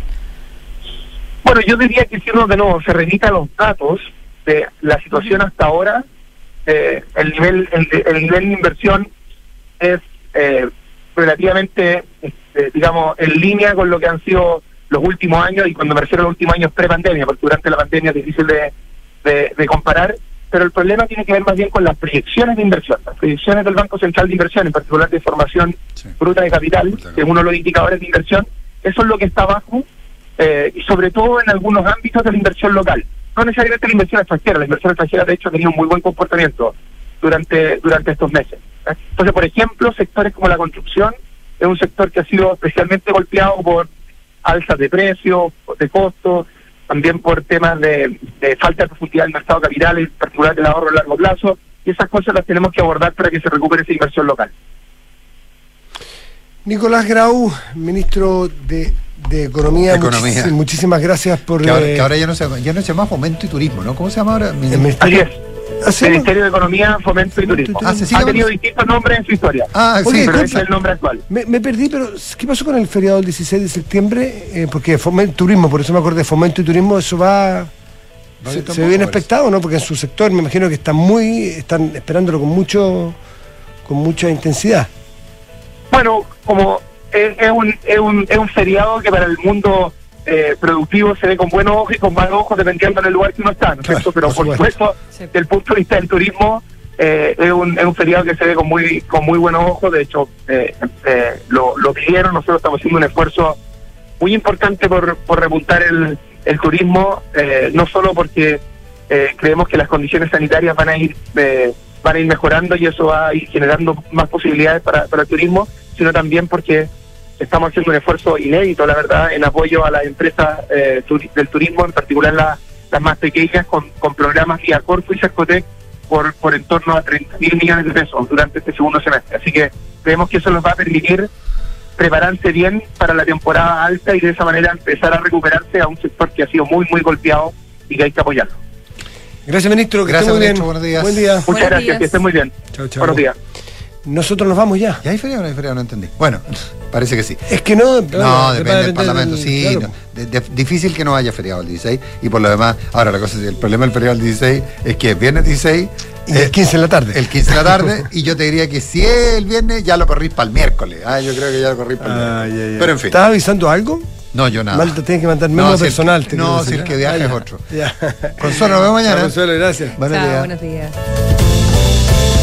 Bueno, yo diría que si uno de nuevo se remita los datos de la situación hasta ahora, eh, el nivel el, el nivel de inversión es eh, relativamente, digamos, en línea con lo que han sido los últimos años, y cuando me refiero a los últimos años pre-pandemia, porque durante la pandemia es difícil de, de, de comparar, pero el problema tiene que ver más bien con las proyecciones de inversión, las proyecciones del Banco Central de Inversión, en particular de formación bruta de capital, que es uno de los indicadores de inversión, eso es lo que está abajo, eh, y sobre todo en algunos ámbitos de la inversión local. No necesariamente la inversión extranjera, la inversión extranjera de hecho ha tenido un muy buen comportamiento durante, durante estos meses. ¿eh? Entonces, por ejemplo, sectores como la construcción es un sector que ha sido especialmente golpeado por alzas de precios, de costos, también por temas de, de falta de profundidad del mercado de capital, en particular del ahorro a largo plazo, y esas cosas las tenemos que abordar para que se recupere esa inversión local. Nicolás Grau, ministro de, de Economía, Economía. muchis- muchísimas gracias por... Que ahora, eh, que ahora ya no se ya no se llama fomento y turismo, ¿no? ¿Cómo se llama ahora? Así es. Ministerio de Economía, Fomento y Turismo. Ah, ¿se sigue ha tenido distintos nombres en su historia. Ah, Oye, sí, pero disculpa. ese es el nombre actual. Me, me perdí, pero ¿qué pasó con el feriado del 16 de septiembre? Eh, porque fomento turismo, por eso me acordé, fomento y turismo, eso va... Se, ve bien expectado, ¿no? Porque en su sector me imagino que están muy, están esperándolo con mucho, con mucha intensidad. Bueno, como es, es un, es, un, es un feriado que para el mundo eh, productivo se ve con buenos ojos y con malos ojos dependiendo del lugar que uno está, ¿no es Claro, cierto? Pero por supuesto. supuesto, desde el punto de vista del turismo, eh, es, un, es un feriado que se ve con muy con muy buenos ojos. De hecho, eh, eh, lo, lo pidieron, nosotros estamos haciendo un esfuerzo muy importante por, por repuntar el, el turismo, eh, no solo porque eh, creemos que las condiciones sanitarias van a ir eh, van a ir mejorando y eso va a ir generando más posibilidades para, para el turismo, sino también porque estamos haciendo un esfuerzo inédito, la verdad, en apoyo a las empresas eh, turi- del turismo, en particular la- las más pequeñas, con, con programas vía Corfo y Cercotec por, por en torno a 30 mil millones de pesos durante este segundo semestre. Así que creemos que eso nos va a permitir prepararse bien para la temporada alta y de esa manera empezar a recuperarse a un sector que ha sido muy, muy golpeado y que hay que apoyarlo. Gracias, ministro. Que Gracias, esté muy ministro, bien. buenos días. Buen día. Muchas Buenos gracias, días. que estén muy bien. Chao, chao. Buenos días. Nosotros nos vamos ya. ¿Ya hay feriado o no hay feriado? No entendí. Bueno, parece que sí. Es que no, No, claro, depende va a del Parlamento, del- sí. claro. no. De- de- difícil que no haya feriado el 16. Y por lo demás, ahora la cosa es, el problema del feriado del 16 es que es viernes 16. Y el 15 de la tarde. El 15 de la tarde. y yo te diría que si es el viernes, ya lo corrís para el miércoles. Ah, yo creo que ya lo corrís para el miércoles. Pero en fin. ¿Estás avisando algo? No, yo nada. Malta, tienes que mandar memo si el- personal. te no, si el que viaja Ah, es otro. Ya. Consuelo, nos vemos mañana. Consuelo, gracias. Buenos Chao, días. buenos días.